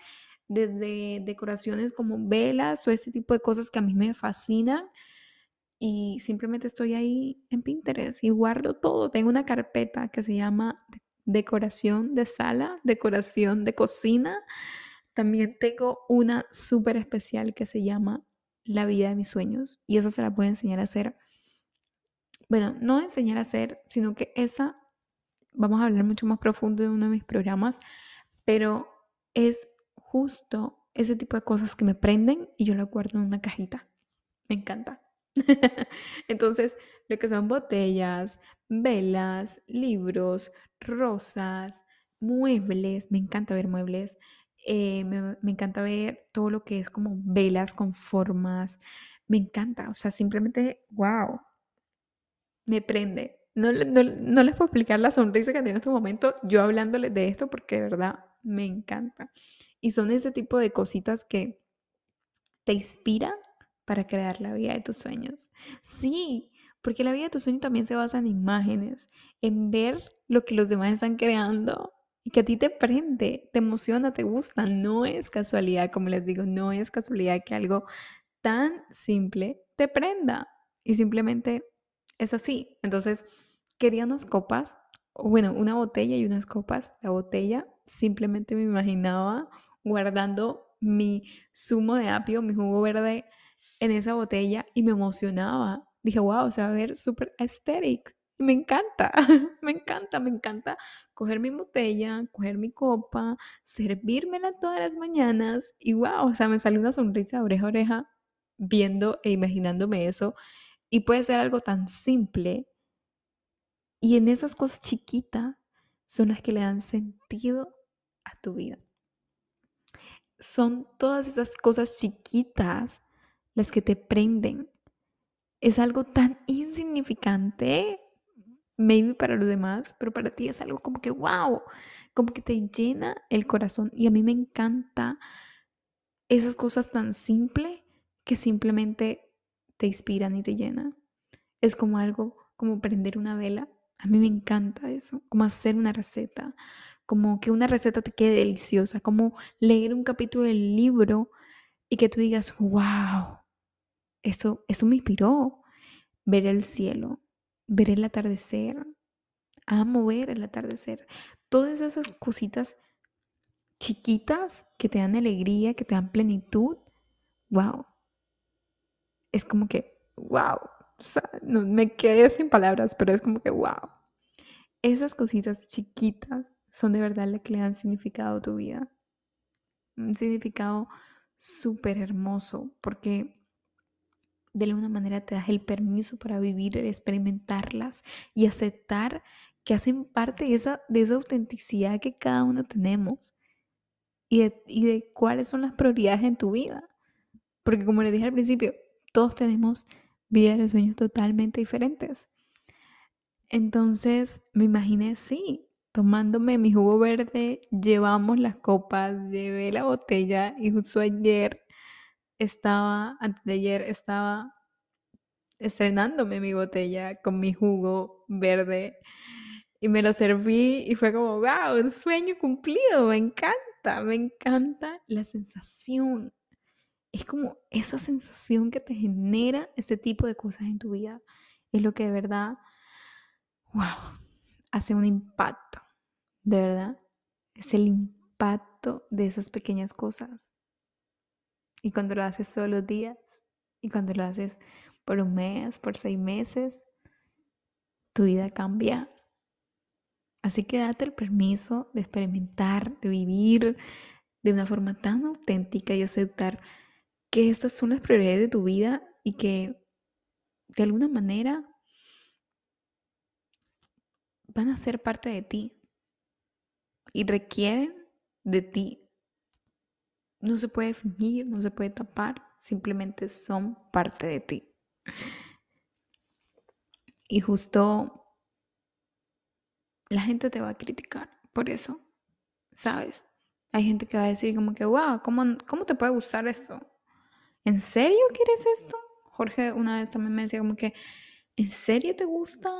desde decoraciones como velas o ese tipo de cosas que a mí me fascinan. y simplemente estoy ahí en Pinterest y guardo todo. Tengo una carpeta que se llama decoración de sala, decoración de cocina. También tengo una súper especial que se llama la vida de mis sueños y esa se la puedo enseñar a hacer. Bueno, no enseñar a hacer, sino que esa, vamos a hablar mucho más profundo de uno de mis programas, pero es justo ese tipo de cosas que me prenden y yo la guardo en una cajita. Me encanta. Entonces, lo que son botellas, velas, libros, rosas, muebles, me encanta ver muebles, eh, me, me, encanta ver todo lo que es como velas con formas, me encanta, o sea, simplemente, wow, me prende. No, no, no les puedo explicar la sonrisa que tengo en este momento yo hablándoles de esto porque de verdad me encanta. Y son ese tipo de cositas que te inspiran para crear la vida de tus sueños. Sí, porque la vida de tus sueños también se basa en imágenes, en ver lo que los demás están creando y que a ti te prende, te emociona, te gusta. No es casualidad, como les digo, no es casualidad que algo tan simple te prenda. Y simplemente es así. Entonces, quería unas copas, bueno, una botella y unas copas. La botella simplemente me imaginaba guardando mi zumo de apio, mi jugo verde en esa botella y me emocionaba. Dije, wow, se va a ver súper aesthetic. Me encanta, me encanta, me encanta coger mi botella, coger mi copa, servírmela todas las mañanas y wow, o sea, me sale una sonrisa oreja a oreja viendo e imaginándome eso. Y puede ser algo tan simple. Y en esas cosas chiquitas son las que le dan sentido a tu vida. Son todas esas cosas chiquitas las que te prenden. Es algo tan insignificante, maybe para los demás, pero para ti es algo como que, wow, como que te llena el corazón. Y a mí me encanta esas cosas tan simples que simplemente te inspiran y te llenan. Es como algo como prender una vela. A mí me encanta eso, como hacer una receta, como que una receta te quede deliciosa, como leer un capítulo del libro y que tú digas, wow, eso, me inspiró. Ver el cielo, ver el atardecer. Amo ver el atardecer. Todas esas cositas chiquitas que te dan alegría, que te dan plenitud. Wow. Es como que, wow. O sea, no, me quedé sin palabras, pero es como que, wow. Esas cositas chiquitas son de verdad las que le dan significado a tu vida. Un significado súper hermoso, porque de alguna manera te das el permiso para vivir, experimentarlas y aceptar que hacen parte de esa, de esa autenticidad que cada uno tenemos y de, y de cuáles son las prioridades en tu vida. Porque como les dije al principio, todos tenemos vidas de sueños totalmente diferentes. Entonces me imaginé así, tomándome mi jugo verde, llevamos las copas, llevé la botella y justo ayer estaba, antes de ayer estaba estrenándome mi botella con mi jugo verde y me lo serví y fue como, wow, un sueño cumplido, me encanta, me encanta la sensación. Es como esa sensación que te genera ese tipo de cosas en tu vida. Es lo que de verdad, wow, hace un impacto, de verdad. Es el impacto de esas pequeñas cosas. Y cuando lo haces todos los días, y cuando lo haces por un mes, por seis meses, tu vida cambia. Así que date el permiso de experimentar, de vivir de una forma tan auténtica y aceptar que estas son las prioridades de tu vida y que de alguna manera van a ser parte de ti y requieren de ti no se puede fingir, no se puede tapar, simplemente son parte de ti. Y justo la gente te va a criticar por eso, ¿sabes? Hay gente que va a decir como que, wow, ¿cómo, cómo te puede gustar esto? ¿En serio quieres esto? Jorge una vez también me decía como que, ¿en serio te gusta?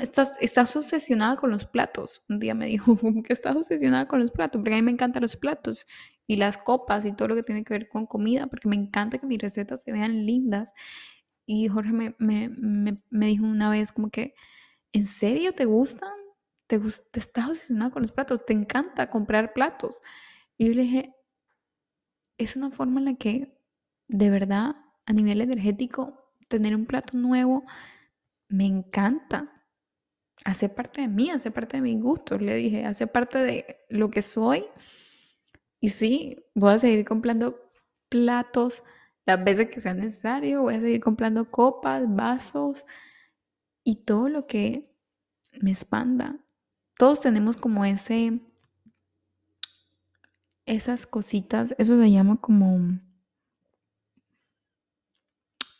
Estás, estás obsesionada con los platos. Un día me dijo que estás obsesionada con los platos, porque a mí me encantan los platos y las copas y todo lo que tiene que ver con comida, porque me encanta que mis recetas se vean lindas. Y Jorge me, me, me, me dijo una vez como que, ¿en serio te gustan? ¿Te, te estás obsesionado con los platos? ¿Te encanta comprar platos? Y yo le dije, es una forma en la que de verdad a nivel energético tener un plato nuevo me encanta. Hace parte de mí, hace parte de mis gustos, le dije, hace parte de lo que soy. Y sí, voy a seguir comprando platos las veces que sea necesario, voy a seguir comprando copas, vasos y todo lo que me expanda. Todos tenemos como ese, esas cositas, eso se llama como,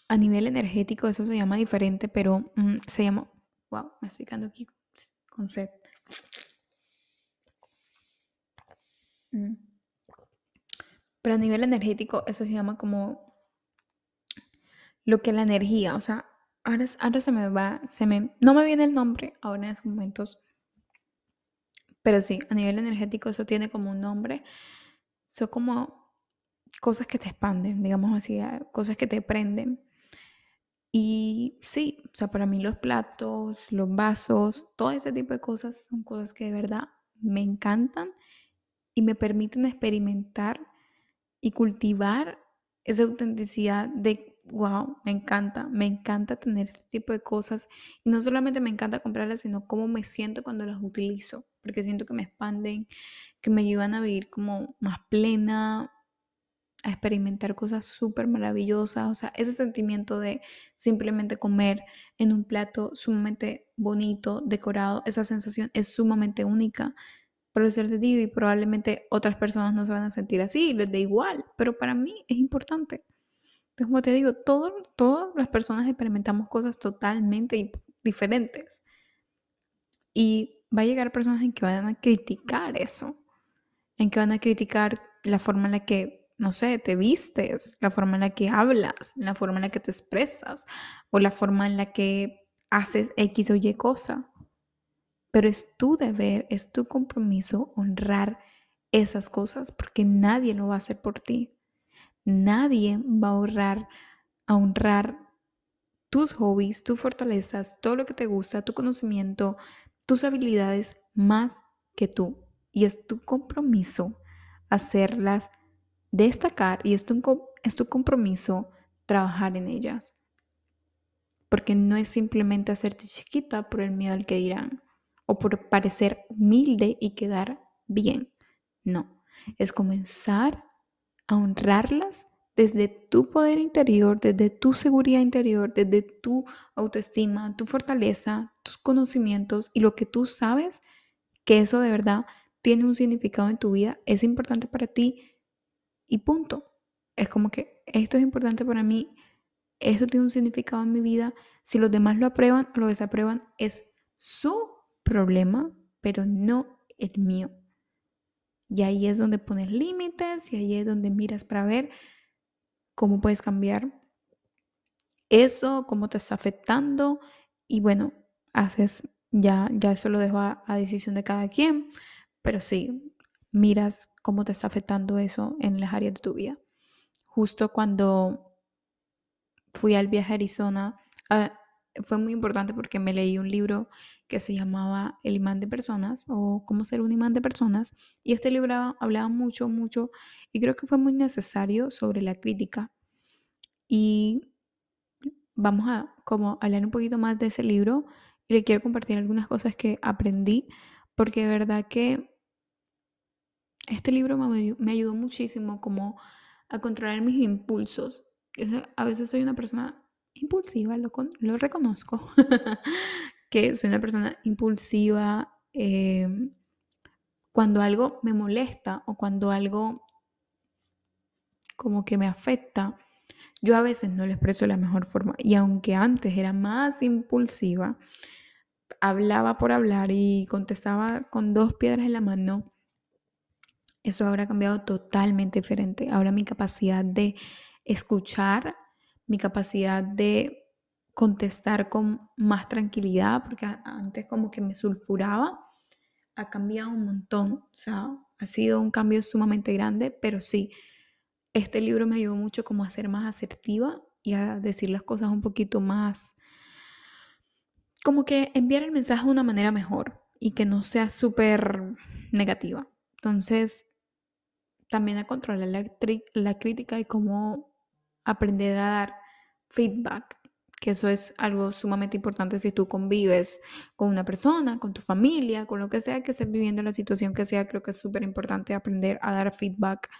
a nivel energético, eso se llama diferente, pero mm, se llama, wow, me estoy quedando aquí con sed. Mm. Pero a nivel energético, eso se llama como lo que la energía, o sea, ahora, ahora se me va, se me, no me viene el nombre ahora en esos momentos, pero sí, a nivel energético eso tiene como un nombre, son como cosas que te expanden, digamos así, cosas que te prenden. Y sí, o sea, para mí los platos, los vasos, todo ese tipo de cosas son cosas que de verdad me encantan y me permiten experimentar y cultivar esa autenticidad de, wow, me encanta, me encanta tener este tipo de cosas. Y no solamente me encanta comprarlas, sino cómo me siento cuando las utilizo, porque siento que me expanden, que me ayudan a vivir como más plena, a experimentar cosas súper maravillosas. O sea, ese sentimiento de simplemente comer en un plato sumamente bonito, decorado, esa sensación es sumamente única por ser y probablemente otras personas no se van a sentir así, les da igual, pero para mí es importante. Entonces, como te digo, todo, todas las personas experimentamos cosas totalmente diferentes. Y va a llegar personas en que van a criticar eso, en que van a criticar la forma en la que, no sé, te vistes, la forma en la que hablas, la forma en la que te expresas o la forma en la que haces X o Y cosa. Pero es tu deber, es tu compromiso honrar esas cosas porque nadie lo va a hacer por ti. Nadie va a honrar, a honrar tus hobbies, tus fortalezas, todo lo que te gusta, tu conocimiento, tus habilidades más que tú. Y es tu compromiso hacerlas destacar y es tu, es tu compromiso trabajar en ellas. Porque no es simplemente hacerte chiquita por el miedo al que dirán o por parecer humilde y quedar bien. No, es comenzar a honrarlas desde tu poder interior, desde tu seguridad interior, desde tu autoestima, tu fortaleza, tus conocimientos y lo que tú sabes que eso de verdad tiene un significado en tu vida, es importante para ti y punto. Es como que esto es importante para mí, esto tiene un significado en mi vida. Si los demás lo aprueban o lo desaprueban, es su problema, pero no el mío. Y ahí es donde pones límites y ahí es donde miras para ver cómo puedes cambiar eso, cómo te está afectando y bueno, haces ya, ya eso lo dejo a, a decisión de cada quien, pero sí, miras cómo te está afectando eso en las áreas de tu vida. Justo cuando fui al viaje a Arizona, ah, fue muy importante porque me leí un libro que se llamaba El imán de personas o cómo ser un imán de personas y este libro hablaba mucho, mucho y creo que fue muy necesario sobre la crítica y vamos a como hablar un poquito más de ese libro y le quiero compartir algunas cosas que aprendí porque de verdad que este libro me, ayudó muchísimo como a controlar mis impulsos. A veces soy una persona impulsiva, lo, lo reconozco, que soy una persona impulsiva em, cuando algo me molesta o cuando algo como que me afecta, yo a veces no lo expreso de la mejor forma. Y aunque antes era más impulsiva, hablaba por hablar y contestaba con dos piedras en la mano, eso ahora ha cambiado totalmente diferente. Ahora mi capacidad de escuchar mi capacidad de contestar con más tranquilidad, porque antes como que me sulfuraba, ha cambiado un montón. O sea, ha sido un cambio sumamente grande, pero sí, este libro me ayudó mucho como a ser más asertiva y a decir las cosas un poquito más, como que enviar el mensaje de una manera mejor y que no sea súper negativa. Entonces, también a controlar la, la crítica y cómo aprender a dar feedback, que eso es algo sumamente importante si tú convives con una persona, con tu familia, con lo que sea que estés viviendo, la situación que sea, creo que es súper importante aprender a dar feedback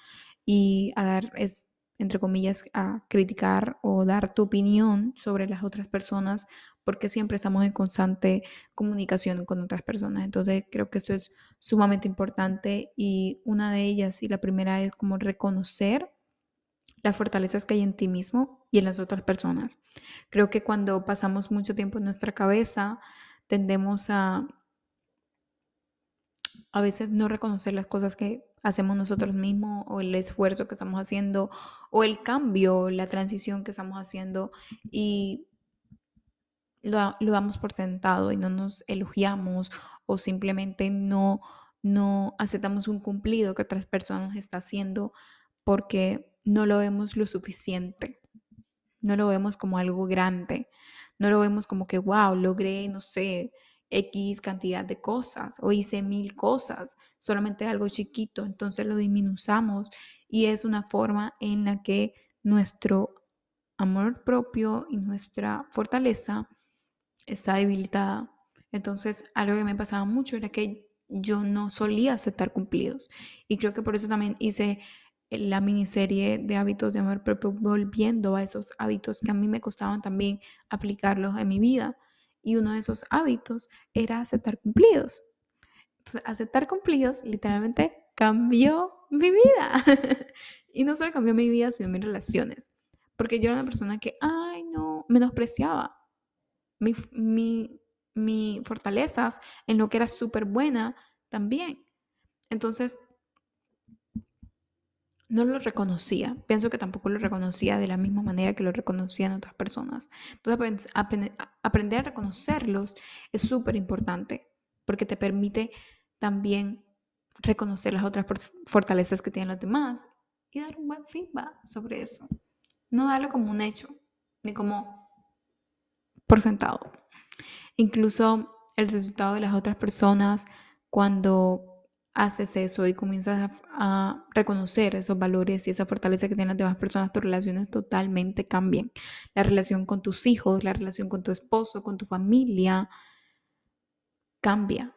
y a dar, es, entre comillas, a criticar o dar tu opinión sobre las otras personas, porque siempre estamos en constante comunicación con otras personas. Entonces creo que eso es sumamente importante y una de ellas y la primera es como reconocer las fortalezas que hay en ti mismo y en las otras personas. Creo que cuando pasamos mucho tiempo en nuestra cabeza, tendemos a a veces no reconocer las cosas que hacemos nosotros mismos o el esfuerzo que estamos haciendo o el cambio, la transición que estamos haciendo y lo, lo damos por sentado y no nos elogiamos o simplemente no, no aceptamos un cumplido que otras personas están haciendo porque no lo vemos lo suficiente, no lo vemos como algo grande, no lo vemos como que, wow, logré, no sé, X cantidad de cosas o hice mil cosas, solamente algo chiquito, entonces lo disminuzamos y es una forma en la que nuestro amor propio y nuestra fortaleza está debilitada. Entonces, algo que me pasaba mucho era que yo no solía aceptar cumplidos y creo que por eso también hice la miniserie de hábitos de amor propio, volviendo a esos hábitos que a mí me costaban también aplicarlos en mi vida. Y uno de esos hábitos era aceptar cumplidos. Entonces, aceptar cumplidos literalmente cambió mi vida. y no solo cambió mi vida, sino mis relaciones. Porque yo era una persona que, ay, no, menospreciaba mi, mi, mi fortalezas en lo que era súper buena también. Entonces, no lo reconocía. Pienso que tampoco lo reconocía de la misma manera que lo reconocían otras personas. Entonces, aprender a reconocerlos es súper importante porque te permite también reconocer las otras fortalezas que tienen los demás y dar un buen feedback sobre eso. No darlo como un hecho, ni como por sentado. Incluso el resultado de las otras personas cuando haces eso y comienzas a, reconocer esos valores y esa fortaleza que tienen las demás personas, tus relaciones totalmente cambian. La relación con tus hijos, la relación con tu esposo, con tu familia, cambia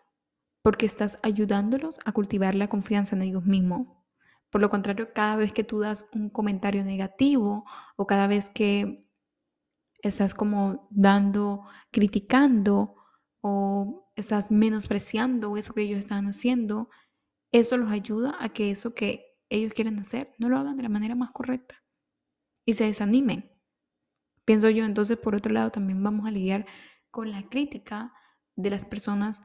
porque estás ayudándolos a cultivar la confianza en ellos mismos. Por lo contrario, cada vez que tú das un comentario negativo o cada vez que estás como dando, criticando o estás menospreciando eso que ellos están haciendo, eso los ayuda a que eso que ellos quieren hacer no lo hagan de la manera más correcta y se desanimen. Pienso yo, entonces, por otro lado, también vamos a lidiar con la crítica de las personas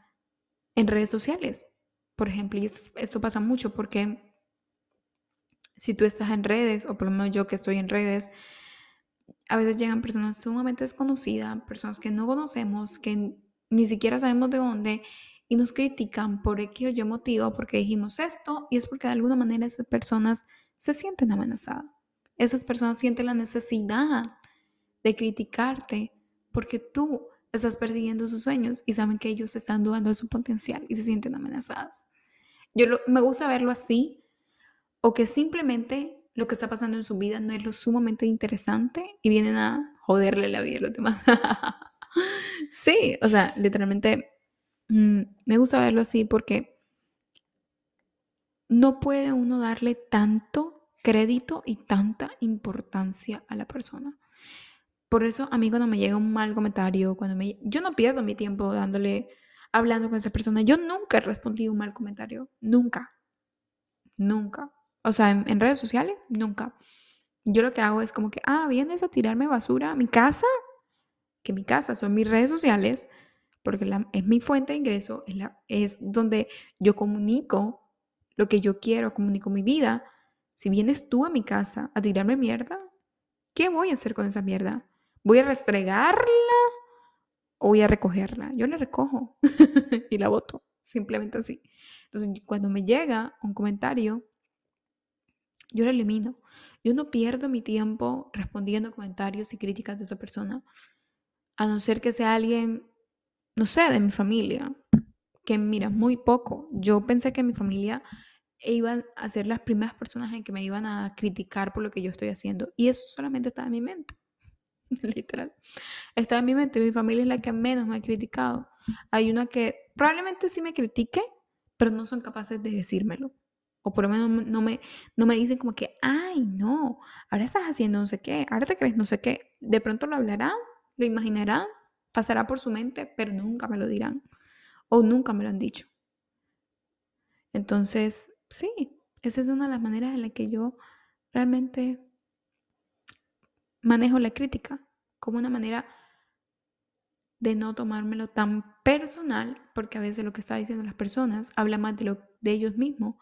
en redes sociales. Por ejemplo, y esto, pasa mucho porque si tú estás en redes, o por lo menos yo que estoy en redes, a veces llegan personas sumamente desconocidas, personas que no conocemos, que ni siquiera sabemos de dónde, y nos critican por X o Y motivo, porque dijimos esto, y es porque de alguna manera esas personas se sienten amenazadas. Esas personas sienten la necesidad de criticarte porque tú estás persiguiendo sus sueños y saben que ellos están dudando de su potencial y se sienten amenazadas. Yo me gusta verlo así, o que simplemente lo que está pasando en su vida no es lo sumamente interesante y vienen a joderle la vida a los demás. sí, o sea, literalmente Mm, me gusta verlo así porque no puede uno darle tanto crédito y tanta importancia a la persona. Por eso a mí cuando me llega un mal comentario, cuando me, yo no pierdo mi tiempo dándole, hablando con esa persona. Yo nunca he respondido un mal comentario, nunca, nunca. O sea, en, en redes sociales, nunca. Yo lo que hago es como que, ah, vienes a tirarme basura a mi casa, que mi casa son mis redes sociales porque es mi fuente de ingreso, es, la, es donde yo comunico lo que yo quiero, comunico mi vida. Si vienes tú a mi casa a tirarme mierda, ¿qué voy a hacer con esa mierda? ¿Voy a restregarla o voy a recogerla? Yo la recojo y la boto, simplemente así. Entonces, cuando me llega un comentario, yo lo elimino. Yo no pierdo mi tiempo respondiendo comentarios y críticas de otra persona, a no ser que sea alguien, no sé, de mi familia, que mira, muy poco. Yo pensé que mi familia iba a ser las primeras personas en que me iban a criticar por lo que yo estoy haciendo. Y eso solamente está en mi mente. Literal. Está en mi mente. Mi familia es la que menos me ha criticado. Hay una que probablemente sí me critique, pero no son capaces de decírmelo. O por lo menos no me, no me dicen como que, ay, no, ahora estás haciendo no sé qué, ahora te crees no sé qué. De pronto lo hablarán, lo imaginarán, pasará por su mente, pero nunca me lo dirán. O nunca me lo han dicho. Entonces, sí, esa es una de las maneras en las que yo realmente manejo la crítica, como una manera de no tomármelo tan personal, porque a veces lo que está diciendo las personas habla más de, lo, de ellos mismos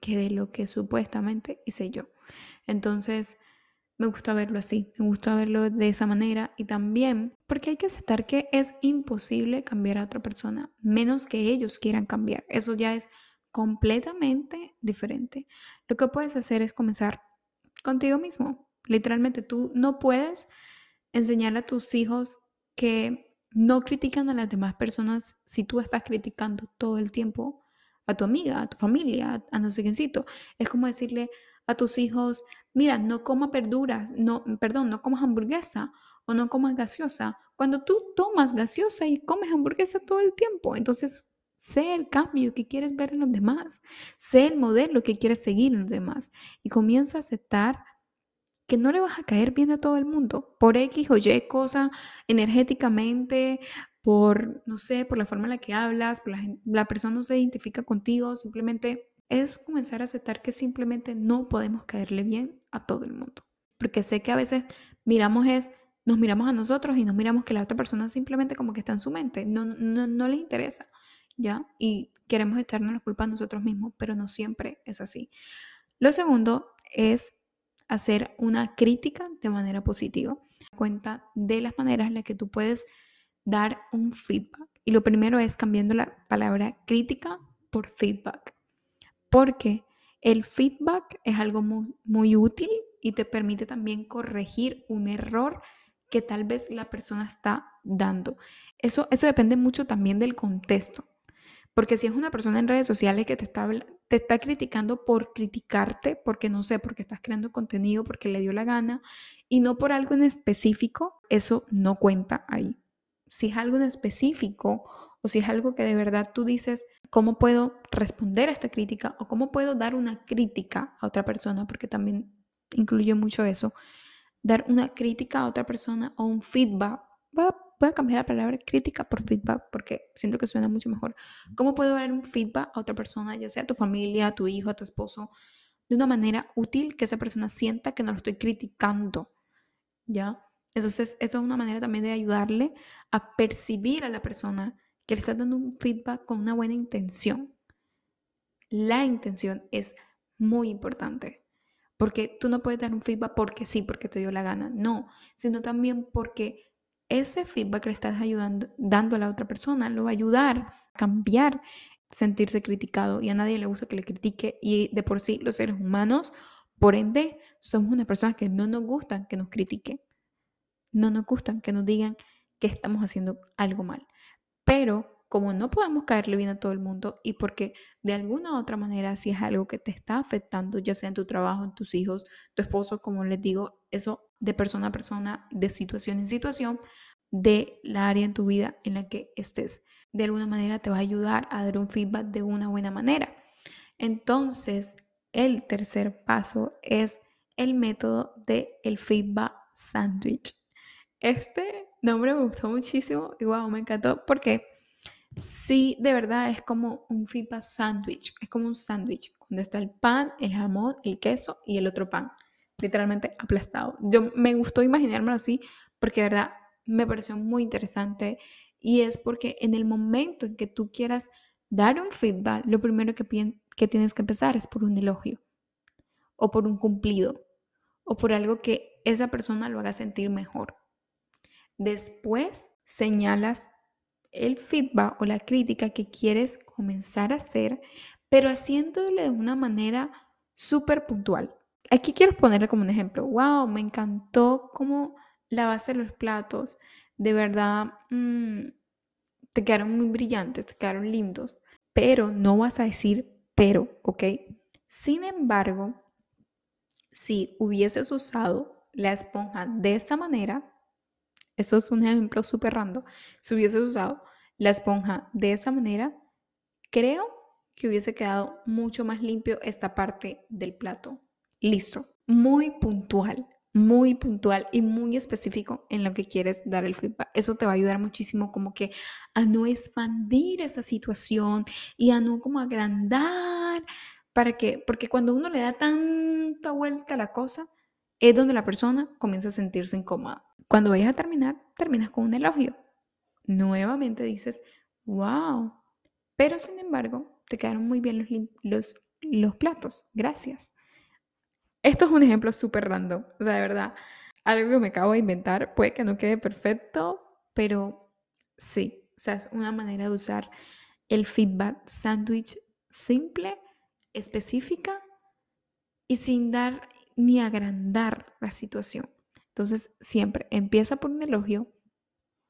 que de lo que supuestamente hice yo. Entonces, me gusta verlo así, me gusta verlo de esa manera y también porque hay que aceptar que es imposible cambiar a otra persona, menos que ellos quieran cambiar. Eso ya es completamente diferente. Lo que puedes hacer es comenzar contigo mismo. Literalmente tú no puedes enseñarle a tus hijos que no critican a las demás personas si tú estás criticando todo el tiempo a tu amiga, a tu familia, a no sé quiéncito. Es como decirle a tus hijos, mira, no comas verduras, no, perdón, no comas hamburguesa o no comas gaseosa. Cuando tú tomas gaseosa y comes hamburguesa todo el tiempo, entonces sé el cambio que quieres ver en los demás, sé el modelo que quieres seguir en los demás y comienza a aceptar que no le vas a caer bien a todo el mundo por X o Y cosa energéticamente, por, no sé, por la forma en la que hablas, la, la persona no se identifica contigo, simplemente es comenzar a aceptar que simplemente no podemos caerle bien a todo el mundo. Porque sé que a veces miramos es, nos miramos a nosotros y nos miramos que la otra persona simplemente como que está en su mente, no, no, no les interesa, ¿ya? Y queremos echarnos la culpa a nosotros mismos, pero no siempre es así. Lo segundo es hacer una crítica de manera positiva. Cuenta de las maneras en las que tú puedes dar un feedback. Y lo primero es cambiando la palabra crítica por feedback. Porque el feedback es algo muy, útil y te permite también corregir un error que tal vez la persona está dando. Eso, eso depende mucho también del contexto. Porque si es una persona en redes sociales que te está, te está criticando por criticarte, porque no sé, porque estás creando contenido, porque le dio la gana, y no por algo en específico, eso no cuenta ahí. Si es algo en específico o si es algo que de verdad tú dices, ¿cómo puedo responder a esta crítica? O cómo puedo dar una crítica a otra persona, porque también incluye mucho eso. Dar una crítica a otra persona o un feedback voy a cambiar la palabra crítica por feedback porque siento que suena mucho mejor. ¿Cómo puedo dar un feedback a otra persona, ya sea a tu familia, a tu hijo, a tu esposo, de una manera útil que esa persona sienta que no lo estoy criticando? ¿Ya? Entonces, esto es una manera también de ayudarle a percibir a la persona que le está dando un feedback con una buena intención. La intención es muy importante. Porque tú no puedes dar un feedback porque sí, porque te dio la gana. No, sino también porque ese feedback que le estás ayudando, dando a la otra persona lo va a ayudar a cambiar, sentirse criticado y a nadie le gusta que le critique y de por sí los seres humanos, por ende, somos una persona que no nos gusta que nos critique, no nos gustan que nos digan que estamos haciendo algo mal. Pero como no podemos caerle bien a todo el mundo y porque de alguna u otra manera si es algo que te está afectando, ya sea en tu trabajo, en tus hijos, tu esposo, como les digo, eso de persona a persona, de situación en situación, de la área en tu vida en la que estés. De alguna manera te va a ayudar a dar un feedback de una buena manera. Entonces, el tercer paso es el método del el feedback sandwich. Este nombre me gustó muchísimo y wow, me encantó porque sí, de verdad es como un feedback sandwich, es como un sándwich, donde está el pan, el jamón, el queso y el otro pan literalmente aplastado. Yo me gustó imaginármelo así porque de verdad me pareció muy interesante y es porque en el momento en que tú quieras dar un feedback, lo primero que, que tienes que empezar es por un elogio o por un cumplido o por algo que esa persona lo haga sentir mejor. Después señalas el feedback o la crítica que quieres comenzar a hacer, pero haciéndolo de una manera súper puntual. Aquí quiero ponerle como un ejemplo. Wow, me encantó cómo lavaste los platos. De verdad, mm, te quedaron muy brillantes, te quedaron lindos. Pero no vas a decir pero, ¿ok? Sin embargo, si hubieses usado la esponja de esta manera, eso es un ejemplo súper random, si hubieses usado la esponja de esta manera, creo que hubiese quedado mucho más limpio esta parte del plato. Listo, muy puntual, muy puntual y muy específico en lo que quieres dar el feedback. Eso te va a ayudar muchísimo como que a no expandir esa situación y a no como agrandar para que, porque cuando uno le da tanta vuelta a la cosa, es donde la persona comienza a sentirse incómoda. Cuando vayas a terminar, terminas con un elogio. Nuevamente dices, wow, pero sin embargo, te quedaron muy bien los, los, los platos. Gracias. Esto es un ejemplo súper random. O sea, de verdad, algo que me acabo de inventar. Puede que no quede perfecto, pero sí. O sea, es una manera de usar el feedback sandwich simple, específica y sin dar ni agrandar la situación. Entonces, siempre empieza por un elogio,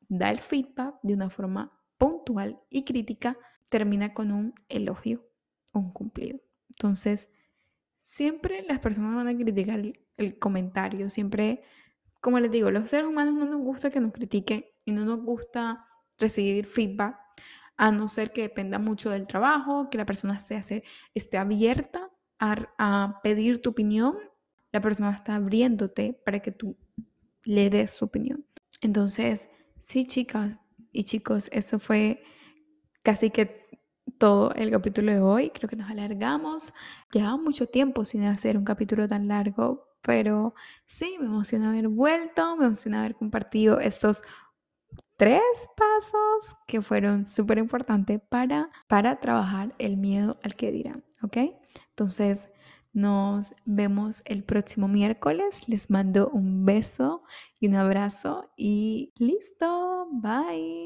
da el feedback de una forma puntual y crítica termina con un elogio un cumplido. Entonces, siempre las personas van a criticar el, comentario, siempre, como les digo, los seres humanos no nos gusta que nos critiquen y no nos gusta recibir feedback, a no ser que dependa mucho del trabajo, que la persona se hace, esté abierta a, a pedir tu opinión, la persona está abriéndote para que tú le des su opinión. Entonces, sí, chicas y chicos, eso fue casi que todo el capítulo de hoy. Creo que nos alargamos. Llevaba mucho tiempo sin hacer un capítulo tan largo, pero sí, me emociona haber vuelto, me emociona haber compartido estos tres pasos que fueron súper importantes para, para trabajar el miedo al que dirán, ¿ok? Entonces, nos vemos el próximo miércoles. Les mando un beso y un abrazo y listo. Bye.